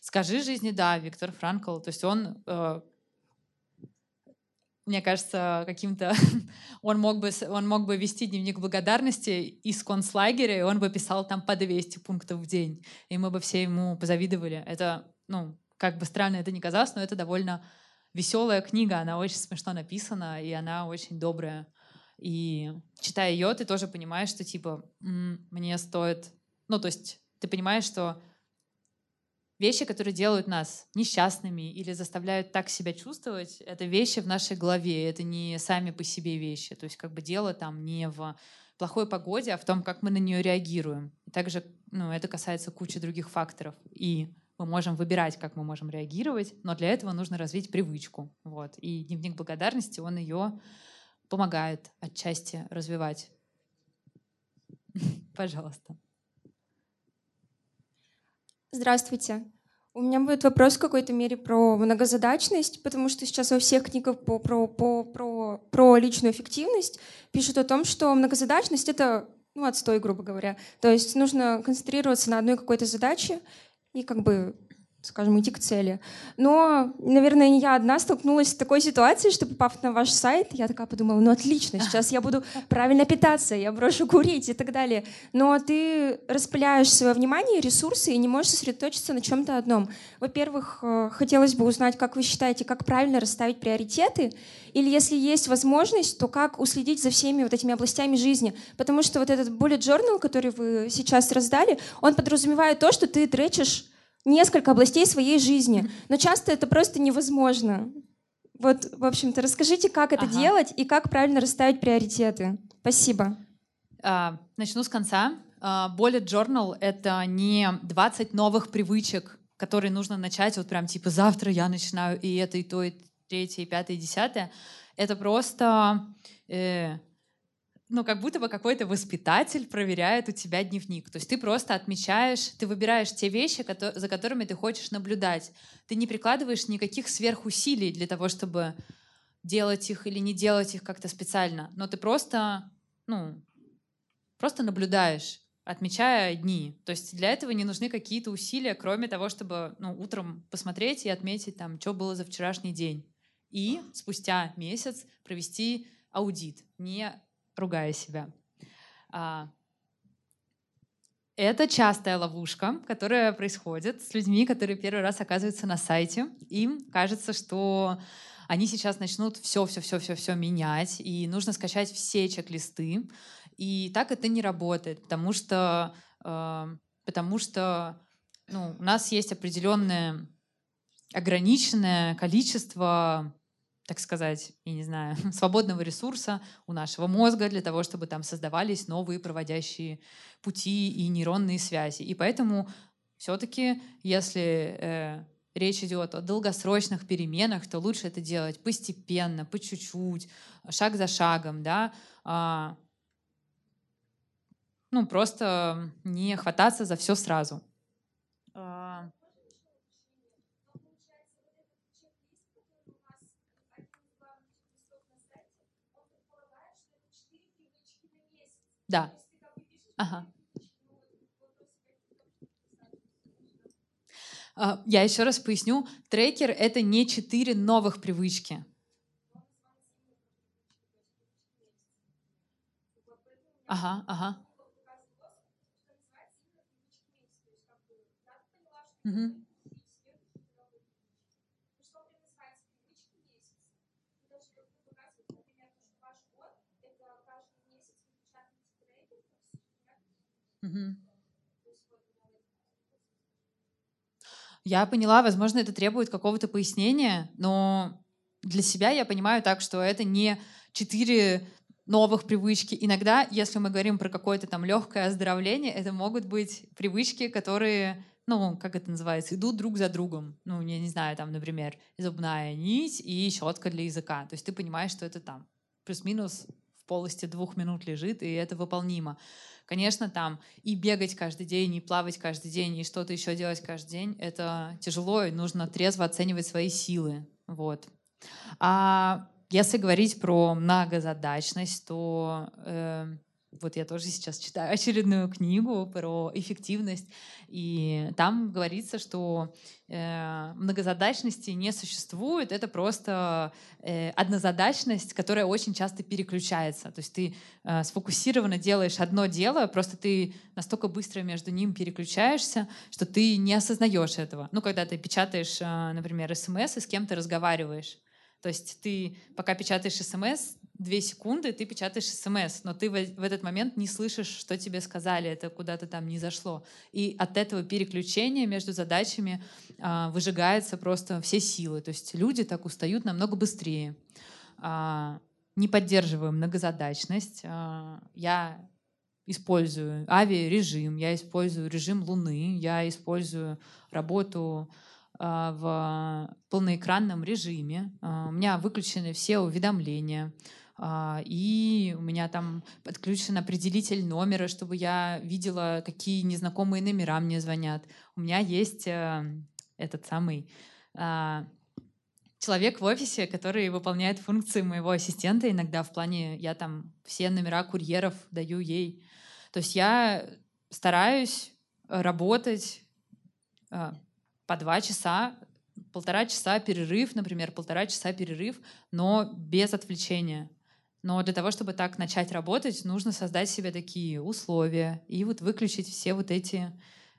«Скажи жизни», да, Виктор Франкл. То есть он, э, мне кажется, каким-то... он, мог бы, он мог бы вести дневник благодарности из концлагеря, и он бы писал там по 200 пунктов в день. И мы бы все ему позавидовали. Это, ну, как бы странно это ни казалось, но это довольно веселая книга, она очень смешно написана, и она очень добрая. И читая ее, ты тоже понимаешь, что типа мне стоит... Ну, то есть ты понимаешь, что вещи, которые делают нас несчастными или заставляют так себя чувствовать, это вещи в нашей голове, это не сами по себе вещи. То есть как бы дело там не в плохой погоде, а в том, как мы на нее реагируем. Также ну, это касается кучи других факторов. И мы можем выбирать, как мы можем реагировать, но для этого нужно развить привычку. Вот. И дневник благодарности, он ее помогает отчасти развивать. Пожалуйста. Здравствуйте. У меня будет вопрос в какой-то мере про многозадачность, потому что сейчас во всех книгах по, про, по, про, про личную эффективность пишут о том, что многозадачность — это ну, отстой, грубо говоря. То есть нужно концентрироваться на одной какой-то задаче и как бы скажем, идти к цели. Но, наверное, не я одна столкнулась с такой ситуацией, что попав на ваш сайт, я такая подумала, ну отлично, сейчас я буду правильно питаться, я брошу курить и так далее. Но ты распыляешь свое внимание, ресурсы и не можешь сосредоточиться на чем-то одном. Во-первых, э, хотелось бы узнать, как вы считаете, как правильно расставить приоритеты, или если есть возможность, то как уследить за всеми вот этими областями жизни. Потому что вот этот bullet journal, который вы сейчас раздали, он подразумевает то, что ты тречишь несколько областей своей жизни. Но часто это просто невозможно. Вот, в общем-то, расскажите, как это ага. делать и как правильно расставить приоритеты. Спасибо. А, начну с конца. А, Bullet Journal — это не 20 новых привычек, которые нужно начать вот прям типа завтра я начинаю и это, и то, и третье, и пятое, и десятое. Это просто э, ну, как будто бы какой-то воспитатель проверяет у тебя дневник. То есть ты просто отмечаешь, ты выбираешь те вещи, за которыми ты хочешь наблюдать. Ты не прикладываешь никаких сверхусилий для того, чтобы делать их или не делать их как-то специально. Но ты просто, ну, просто наблюдаешь отмечая дни. То есть для этого не нужны какие-то усилия, кроме того, чтобы ну, утром посмотреть и отметить, там, что было за вчерашний день. И спустя месяц провести аудит, не ругая себя. А, это частая ловушка, которая происходит с людьми, которые первый раз оказываются на сайте. Им кажется, что они сейчас начнут все, все, все, все, все менять, и нужно скачать все чек-листы. И так это не работает, потому что, э, потому что ну, у нас есть определенное ограниченное количество так сказать, я не знаю, свободного ресурса у нашего мозга для того, чтобы там создавались новые проводящие пути и нейронные связи. И поэтому все-таки, если э, речь идет о долгосрочных переменах, то лучше это делать постепенно, по чуть-чуть, шаг за шагом, да, а, ну просто не хвататься за все сразу. А, Да. Ага. А, я еще раз поясню. Трекер — это не четыре новых привычки. Ага, ага. Угу. Я поняла, возможно, это требует какого-то пояснения, но для себя я понимаю так, что это не четыре новых привычки. Иногда, если мы говорим про какое-то там легкое оздоровление, это могут быть привычки, которые, ну, как это называется, идут друг за другом. Ну, я не знаю, там, например, зубная нить и щетка для языка. То есть ты понимаешь, что это там плюс-минус полости двух минут лежит, и это выполнимо. Конечно, там и бегать каждый день, и плавать каждый день, и что-то еще делать каждый день, это тяжело, и нужно трезво оценивать свои силы. Вот. А если говорить про многозадачность, то э, вот я тоже сейчас читаю очередную книгу про эффективность, и там говорится, что э, многозадачности не существует, это просто э, однозадачность, которая очень часто переключается. То есть ты э, сфокусированно делаешь одно дело, просто ты настолько быстро между ним переключаешься, что ты не осознаешь этого. Ну, когда ты печатаешь, э, например, смс и с кем-то разговариваешь, то есть ты, пока печатаешь смс, две секунды ты печатаешь смс, но ты в, этот момент не слышишь, что тебе сказали, это куда-то там не зашло. И от этого переключения между задачами а, выжигаются просто все силы. То есть люди так устают намного быстрее. А, не поддерживаю многозадачность. А, я использую авиарежим, я использую режим Луны, я использую работу в полноэкранном режиме. А, у меня выключены все уведомления. И у меня там подключен определитель номера, чтобы я видела, какие незнакомые номера мне звонят. У меня есть э, этот самый человек в офисе, который выполняет функции моего ассистента иногда в плане, я там все номера курьеров даю ей. То есть я стараюсь работать по два часа, полтора часа перерыв, например, полтора часа перерыв, но без отвлечения. Но для того, чтобы так начать работать, нужно создать себе такие условия и вот выключить все вот эти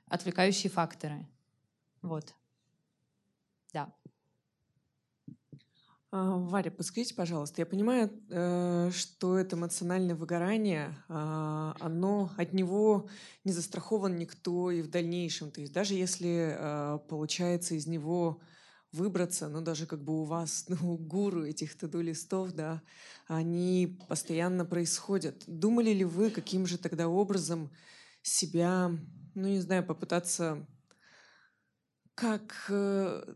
отвлекающие факторы. Вот. Да. А, Варя, подскажите, пожалуйста, я понимаю, э, что это эмоциональное выгорание, а, оно от него не застрахован никто и в дальнейшем. То есть даже если а, получается из него выбраться, ну даже как бы у вас, ну, гуру этих таду-листов, да, они постоянно происходят. Думали ли вы, каким же тогда образом себя, ну не знаю, попытаться как э,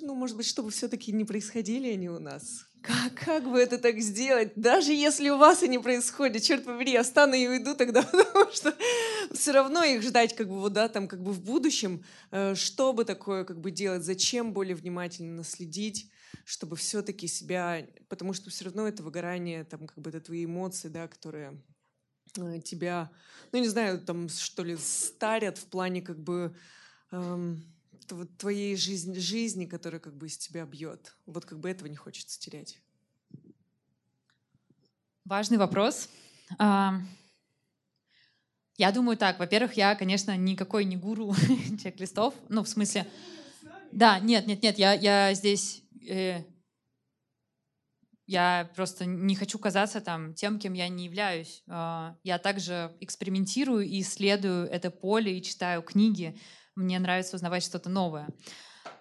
ну, может быть, чтобы все-таки не происходили они у нас. Как, как бы это так сделать? Даже если у вас они происходят, черт побери, я стану и уйду тогда, потому что все равно их ждать как бы вот, да, там как бы в будущем, э, что бы такое как бы делать, зачем более внимательно следить, чтобы все-таки себя, потому что все равно это выгорание, там как бы это твои эмоции, да, которые э, тебя, ну не знаю, там что ли старят в плане как бы эм, твоей жизни, жизни, которая как бы из тебя бьет. Вот как бы этого не хочется терять. Важный вопрос. Я думаю так. Во-первых, я, конечно, никакой не гуру чек-листов. Ну, в смысле... Да, нет, нет, нет, я, я здесь... Э, я просто не хочу казаться там тем, кем я не являюсь. Э, я также экспериментирую и исследую это поле и читаю книги мне нравится узнавать что-то новое.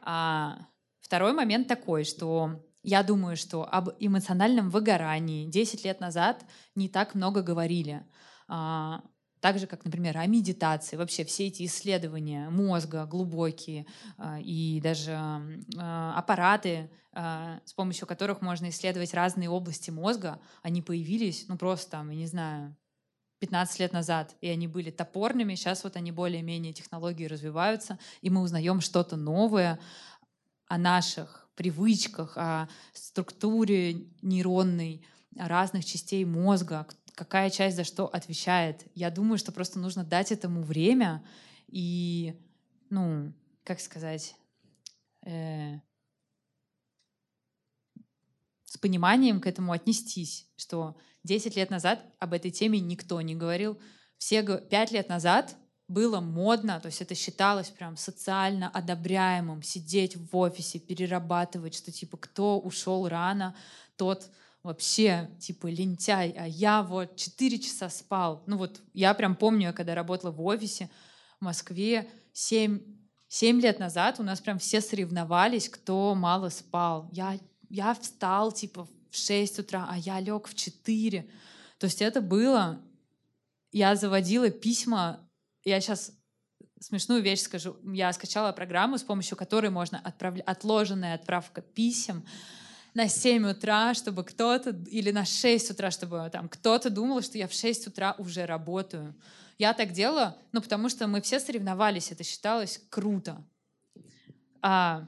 А, второй момент такой, что я думаю, что об эмоциональном выгорании 10 лет назад не так много говорили. А, так же, как, например, о медитации, вообще все эти исследования мозга глубокие а, и даже а, аппараты, а, с помощью которых можно исследовать разные области мозга, они появились, ну просто там, я не знаю, 15 лет назад, и они были топорными, сейчас вот они более-менее технологии развиваются, и мы узнаем что-то новое о наших привычках, о структуре нейронной, о разных частей мозга, какая часть за что отвечает. Я думаю, что просто нужно дать этому время и, ну, как сказать, э, с пониманием к этому отнестись, что 10 лет назад об этой теме никто не говорил. Все 5 лет назад было модно, то есть это считалось прям социально одобряемым, сидеть в офисе, перерабатывать, что типа кто ушел рано, тот вообще типа лентяй, а я вот 4 часа спал. Ну вот я прям помню, я когда работала в офисе в Москве 7, 7 лет назад у нас прям все соревновались, кто мало спал. Я я встал типа в 6 утра, а я лег в 4. То есть это было... Я заводила письма, я сейчас смешную вещь скажу. Я скачала программу, с помощью которой можно отправлять отложенная отправка писем на 7 утра, чтобы кто-то, или на 6 утра, чтобы там кто-то думал, что я в 6 утра уже работаю. Я так делала, ну, потому что мы все соревновались, это считалось круто. А,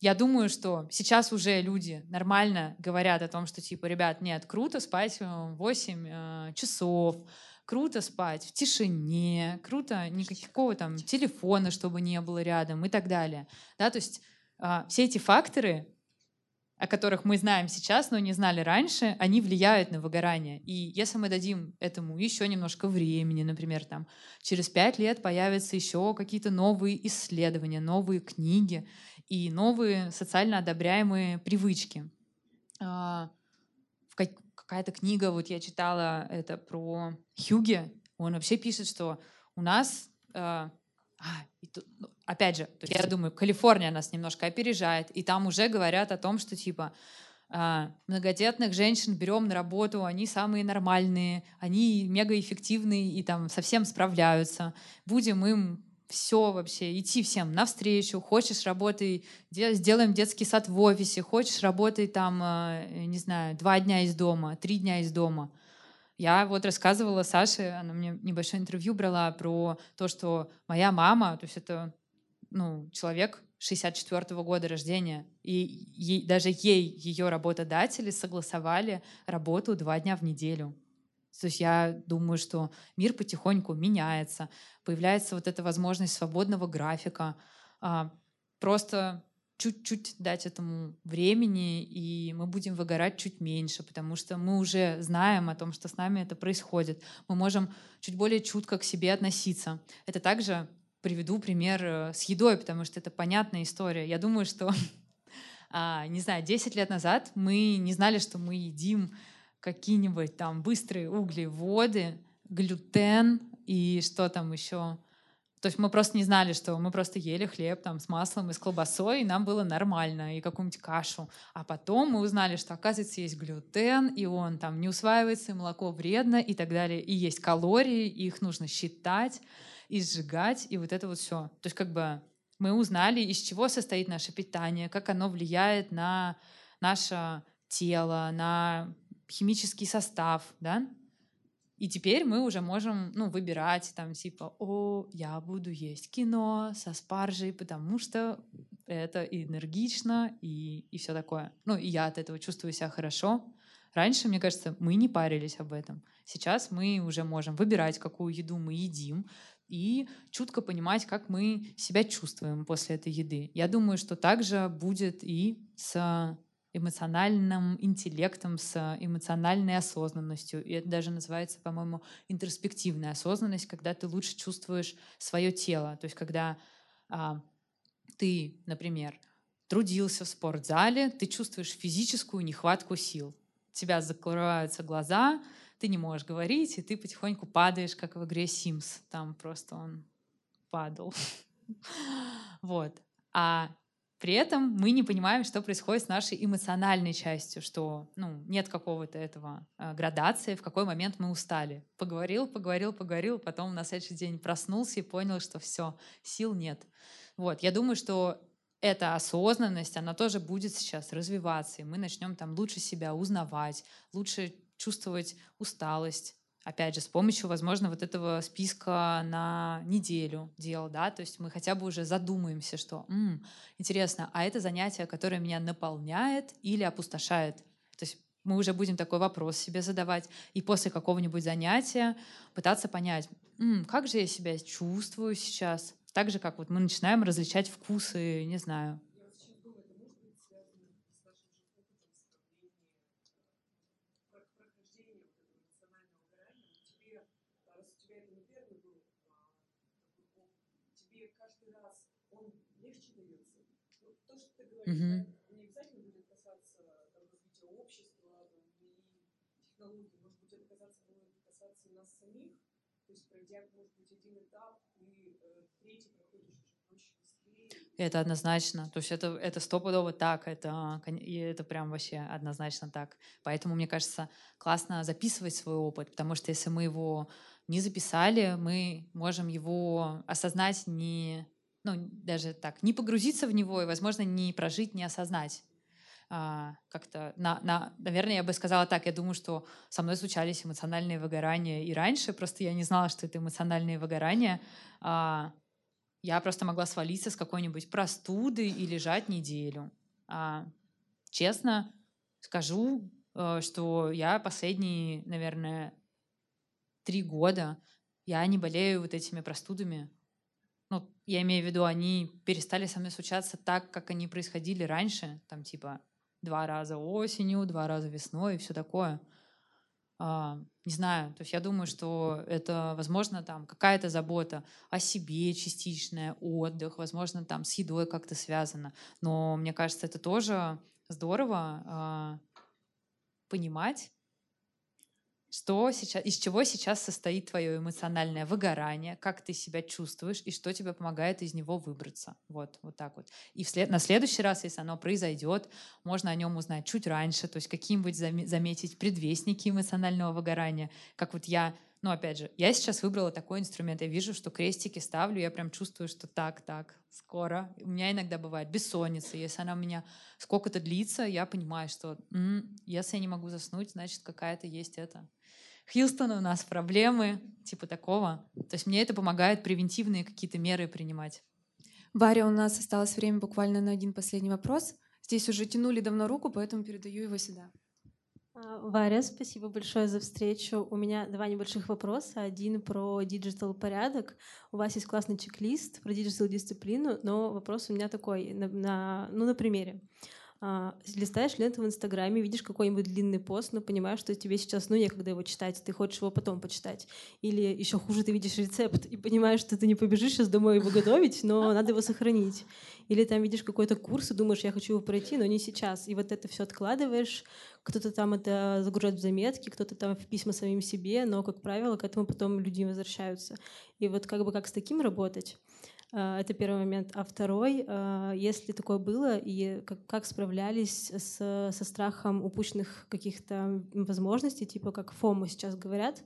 я думаю, что сейчас уже люди нормально говорят о том, что типа, ребят, нет, круто спать 8 э, часов, круто спать в тишине, круто никакого там телефона, чтобы не было рядом и так далее. Да, то есть э, все эти факторы, о которых мы знаем сейчас, но не знали раньше, они влияют на выгорание. И если мы дадим этому еще немножко времени, например, там, через пять лет появятся еще какие-то новые исследования, новые книги, и новые социально одобряемые привычки. А, какая-то книга, вот я читала это про Хьюге, он вообще пишет, что у нас, а, а тут, ну, опять же, я думаю, Калифорния нас немножко опережает, и там уже говорят о том, что типа а, многодетных женщин берем на работу, они самые нормальные, они мегаэффективные и там совсем справляются. Будем им все вообще, идти всем навстречу. Хочешь, работай, сделаем детский сад в офисе. Хочешь, работай там, э, не знаю, два дня из дома, три дня из дома. Я вот рассказывала Саше, она мне небольшое интервью брала про то, что моя мама, то есть это ну, человек 64 -го года рождения, и ей, даже ей ее работодатели согласовали работу два дня в неделю. То есть я думаю, что мир потихоньку меняется, появляется вот эта возможность свободного графика. А, просто чуть-чуть дать этому времени, и мы будем выгорать чуть меньше, потому что мы уже знаем о том, что с нами это происходит. Мы можем чуть более чутко к себе относиться. Это также приведу пример э, с едой, потому что это понятная история. Я думаю, что, а, не знаю, 10 лет назад мы не знали, что мы едим какие-нибудь там быстрые углеводы, глютен и что там еще. То есть мы просто не знали, что мы просто ели хлеб там с маслом и с колбасой, и нам было нормально, и какую-нибудь кашу. А потом мы узнали, что, оказывается, есть глютен, и он там не усваивается, и молоко вредно, и так далее. И есть калории, и их нужно считать и сжигать, и вот это вот все. То есть как бы мы узнали, из чего состоит наше питание, как оно влияет на наше тело, на химический состав, да, и теперь мы уже можем, ну, выбирать там типа, о, я буду есть кино со спаржей, потому что это энергично и, и все такое. Ну, и я от этого чувствую себя хорошо. Раньше, мне кажется, мы не парились об этом. Сейчас мы уже можем выбирать, какую еду мы едим, и чутко понимать, как мы себя чувствуем после этой еды. Я думаю, что также будет и с эмоциональным интеллектом, с эмоциональной осознанностью. И это даже называется, по-моему, интроспективная осознанность, когда ты лучше чувствуешь свое тело. То есть когда а, ты, например, трудился в спортзале, ты чувствуешь физическую нехватку сил. У тебя закрываются глаза, ты не можешь говорить, и ты потихоньку падаешь, как в игре Sims. Там просто он падал. Вот. А при этом мы не понимаем, что происходит с нашей эмоциональной частью, что ну, нет какого-то этого э, градации, в какой момент мы устали. Поговорил, поговорил, поговорил, потом на следующий день проснулся и понял, что все, сил нет. Вот, я думаю, что эта осознанность, она тоже будет сейчас развиваться, и мы начнем там лучше себя узнавать, лучше чувствовать усталость, опять же, с помощью, возможно, вот этого списка на неделю дел, да, то есть мы хотя бы уже задумаемся, что, М, интересно, а это занятие, которое меня наполняет или опустошает? То есть мы уже будем такой вопрос себе задавать, и после какого-нибудь занятия пытаться понять, М, как же я себя чувствую сейчас, так же, как вот мы начинаем различать вкусы, не знаю, Угу. Не обязательно будет касаться там, развития общества и технологий. Может быть, это касаться, будет касаться нас самих. То есть пройдя, может быть, один этап, и э, третий проходишь уже проще, быстрее. Это однозначно. То есть это, это стопудово так. Это, и это прям вообще однозначно так. Поэтому, мне кажется, классно записывать свой опыт, потому что если мы его не записали, мы можем его осознать не ну, даже так, не погрузиться в него и, возможно, не прожить, не осознать. А, как-то, на, на, наверное, я бы сказала так, я думаю, что со мной случались эмоциональные выгорания и раньше, просто я не знала, что это эмоциональные выгорания. А, я просто могла свалиться с какой-нибудь простуды и лежать неделю. А, честно скажу, э, что я последние, наверное, три года я не болею вот этими простудами, ну, я имею в виду, они перестали со мной случаться так, как они происходили раньше, там типа два раза осенью, два раза весной и все такое. А, не знаю, то есть я думаю, что это, возможно, там какая-то забота о себе частичная, отдых, возможно, там с едой как-то связано. Но мне кажется, это тоже здорово а, понимать что сейчас, из чего сейчас состоит твое эмоциональное выгорание, как ты себя чувствуешь и что тебе помогает из него выбраться. Вот, вот так вот. И вслед, на следующий раз, если оно произойдет, можно о нем узнать чуть раньше, то есть каким-нибудь заметить предвестники эмоционального выгорания, как вот я ну, опять же, я сейчас выбрала такой инструмент. Я вижу, что крестики ставлю, я прям чувствую, что так, так, скоро. У меня иногда бывает бессонница. Если она у меня сколько-то длится, я понимаю, что м-м, если я не могу заснуть, значит, какая-то есть это. Хьюстон, у нас проблемы, типа такого. То есть мне это помогает превентивные какие-то меры принимать. Варя, у нас осталось время буквально на один последний вопрос. Здесь уже тянули давно руку, поэтому передаю его сюда. А, Варя, спасибо большое за встречу. У меня два небольших вопроса. Один про digital порядок. У вас есть классный чек-лист про digital дисциплину, но вопрос у меня такой, на, на, ну, на примере а, листаешь ленту в Инстаграме, видишь какой-нибудь длинный пост, но понимаешь, что тебе сейчас ну, некогда его читать, ты хочешь его потом почитать. Или еще хуже, ты видишь рецепт и понимаешь, что ты не побежишь сейчас домой его готовить, но надо его сохранить. Или там видишь какой-то курс и думаешь, я хочу его пройти, но не сейчас. И вот это все откладываешь, кто-то там это загружает в заметки, кто-то там в письма самим себе, но, как правило, к этому потом люди возвращаются. И вот как бы как с таким работать? А, это первый момент. А второй, а, если такое было, и как, справлялись с, со страхом упущенных каких-то возможностей, типа как ФОМу сейчас говорят,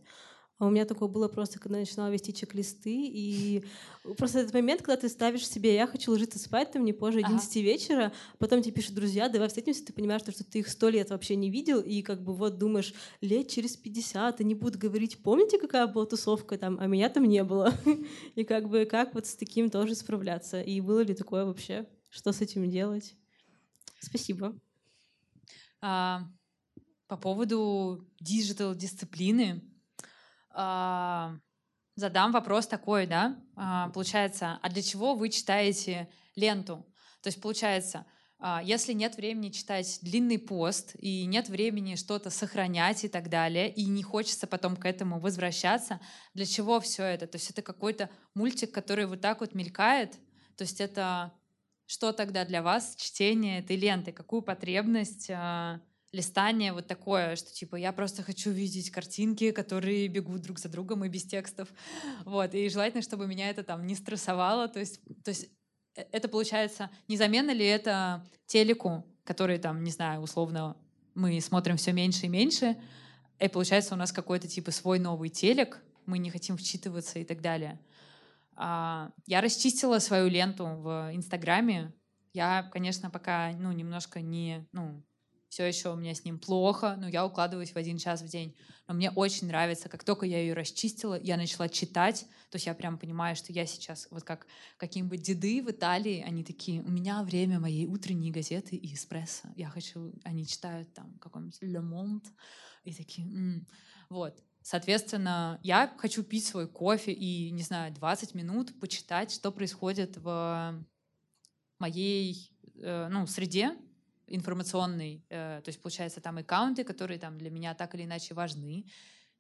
а у меня такое было просто, когда я начинала вести чек-листы, и просто этот момент, когда ты ставишь себе, я хочу ложиться спать там не позже 11 ага. вечера, потом тебе пишут друзья, давай встретимся, ты понимаешь, что ты их сто лет вообще не видел, и как бы вот думаешь, лет через 50 они будут говорить, помните, какая была тусовка там, а меня там не было. И как бы как вот с таким тоже справляться, и было ли такое вообще, что с этим делать? Спасибо. А, по поводу digital-дисциплины, а, задам вопрос такой, да, а, получается, а для чего вы читаете ленту? То есть получается, а, если нет времени читать длинный пост и нет времени что-то сохранять и так далее, и не хочется потом к этому возвращаться, для чего все это? То есть это какой-то мультик, который вот так вот мелькает, то есть это что тогда для вас чтение этой ленты? Какую потребность листание вот такое, что типа я просто хочу видеть картинки, которые бегут друг за другом и без текстов. Вот. И желательно, чтобы меня это там не стрессовало. То есть, то есть э, это получается, незаметно ли это телеку, который там, не знаю, условно мы смотрим все меньше и меньше, и получается у нас какой-то типа свой новый телек, мы не хотим вчитываться и так далее. А, я расчистила свою ленту в Инстаграме. Я, конечно, пока ну, немножко не, ну, все еще у меня с ним плохо, но я укладываюсь в один час в день. Но мне очень нравится, как только я ее расчистила, я начала читать, то есть я прям понимаю, что я сейчас, вот как какие-нибудь деды в Италии, они такие, у меня время моей утренней газеты и эспрессо. Я хочу, они читают там какой-нибудь Le Monde, и такие, м-м". вот. Соответственно, я хочу пить свой кофе и, не знаю, 20 минут почитать, что происходит в моей э, ну, среде, информационный, э, то есть получается там аккаунты, которые там для меня так или иначе важны.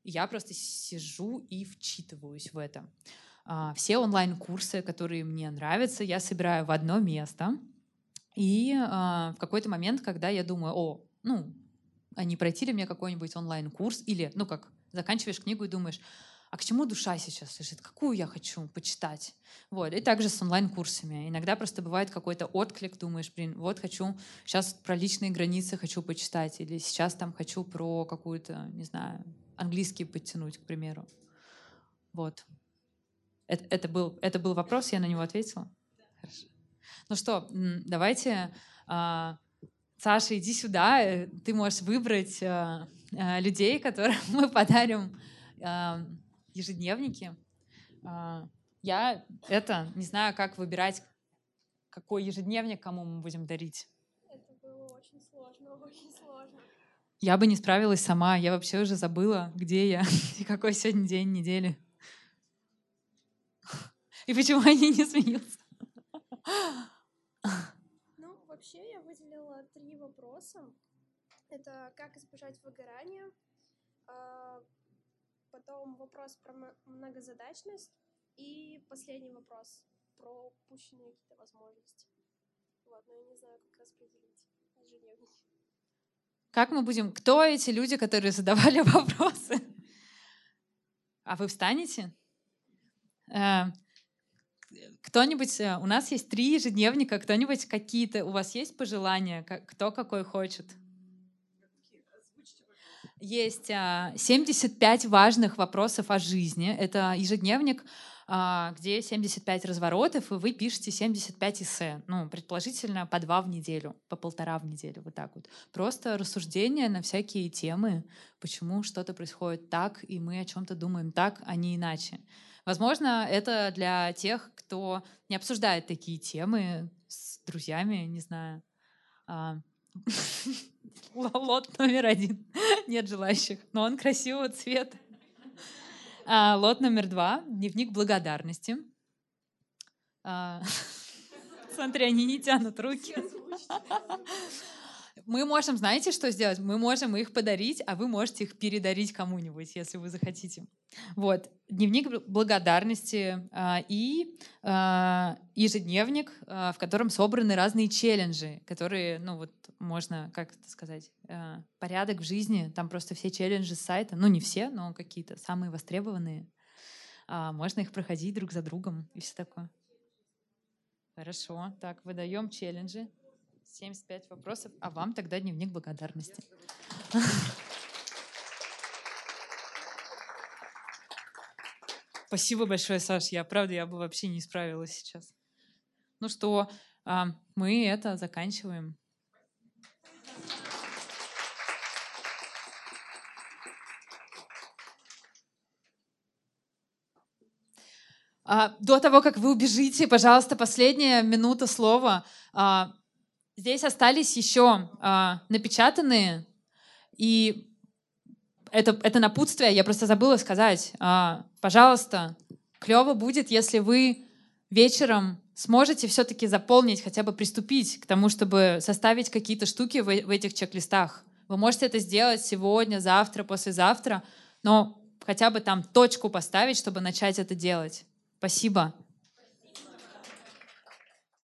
Я просто сижу и вчитываюсь в это. А, все онлайн-курсы, которые мне нравятся, я собираю в одно место. И а, в какой-то момент, когда я думаю, о, ну, а не пройти ли мне какой-нибудь онлайн-курс, или, ну как, заканчиваешь книгу и думаешь, а к чему душа сейчас лежит, какую я хочу почитать. Вот. И также с онлайн-курсами. Иногда просто бывает какой-то отклик, думаешь, блин, вот хочу, сейчас про личные границы хочу почитать, или сейчас там хочу про какую-то, не знаю, английский подтянуть, к примеру. Вот. Это, это, был, это был вопрос, я на него ответила? Хорошо. Ну что, давайте... А, Саша, иди сюда, э, ты можешь выбрать а, а, людей, которым мы подарим ежедневники. А, я это не знаю, как выбирать, какой ежедневник кому мы будем дарить. Это было очень сложно, очень сложно. Я бы не справилась сама. Я вообще уже забыла, где я и какой сегодня день недели. И почему они не смеются? Ну, вообще я выделила три вопроса. Это как избежать выгорания, а, потом вопрос про многозадачность и последний вопрос про упущенные какие-то возможности. Вот, но я не знаю, как распределить ежедневники. Как мы будем... Кто эти люди, которые задавали вопросы? А вы встанете? Э, кто-нибудь, э, у нас есть три ежедневника, кто-нибудь какие-то, у вас есть пожелания, кто какой хочет? Есть 75 а, важных вопросов о жизни. Это ежедневник, а, где 75 разворотов, и вы пишете 75 эссе. Ну, предположительно, по два в неделю, по полтора в неделю, вот так вот. Просто рассуждения на всякие темы, почему что-то происходит так, и мы о чем-то думаем так, а не иначе. Возможно, это для тех, кто не обсуждает такие темы с друзьями, не знаю. Лот номер один. Нет желающих, но он красивого цвета. А, лот номер два. Дневник благодарности. А, смотри, они не тянут руки. Мы можем, знаете, что сделать? Мы можем их подарить, а вы можете их передарить кому-нибудь, если вы захотите. Вот. Дневник благодарности э, и э, ежедневник, э, в котором собраны разные челленджи, которые, ну вот, можно, как это сказать, э, порядок в жизни. Там просто все челленджи с сайта, ну не все, но какие-то самые востребованные. Э, можно их проходить друг за другом и все такое. Хорошо. Так, выдаем челленджи. 75 вопросов, а вам тогда дневник благодарности. Спасибо большое, Саш. Я, правда, я бы вообще не справилась сейчас. Ну что, а, мы это заканчиваем. А, до того, как вы убежите, пожалуйста, последняя минута слова. Здесь остались еще а, напечатанные, и это, это напутствие, я просто забыла сказать. А, пожалуйста, клево будет, если вы вечером сможете все-таки заполнить, хотя бы приступить к тому, чтобы составить какие-то штуки в, в этих чек-листах. Вы можете это сделать сегодня, завтра, послезавтра, но хотя бы там точку поставить, чтобы начать это делать. Спасибо.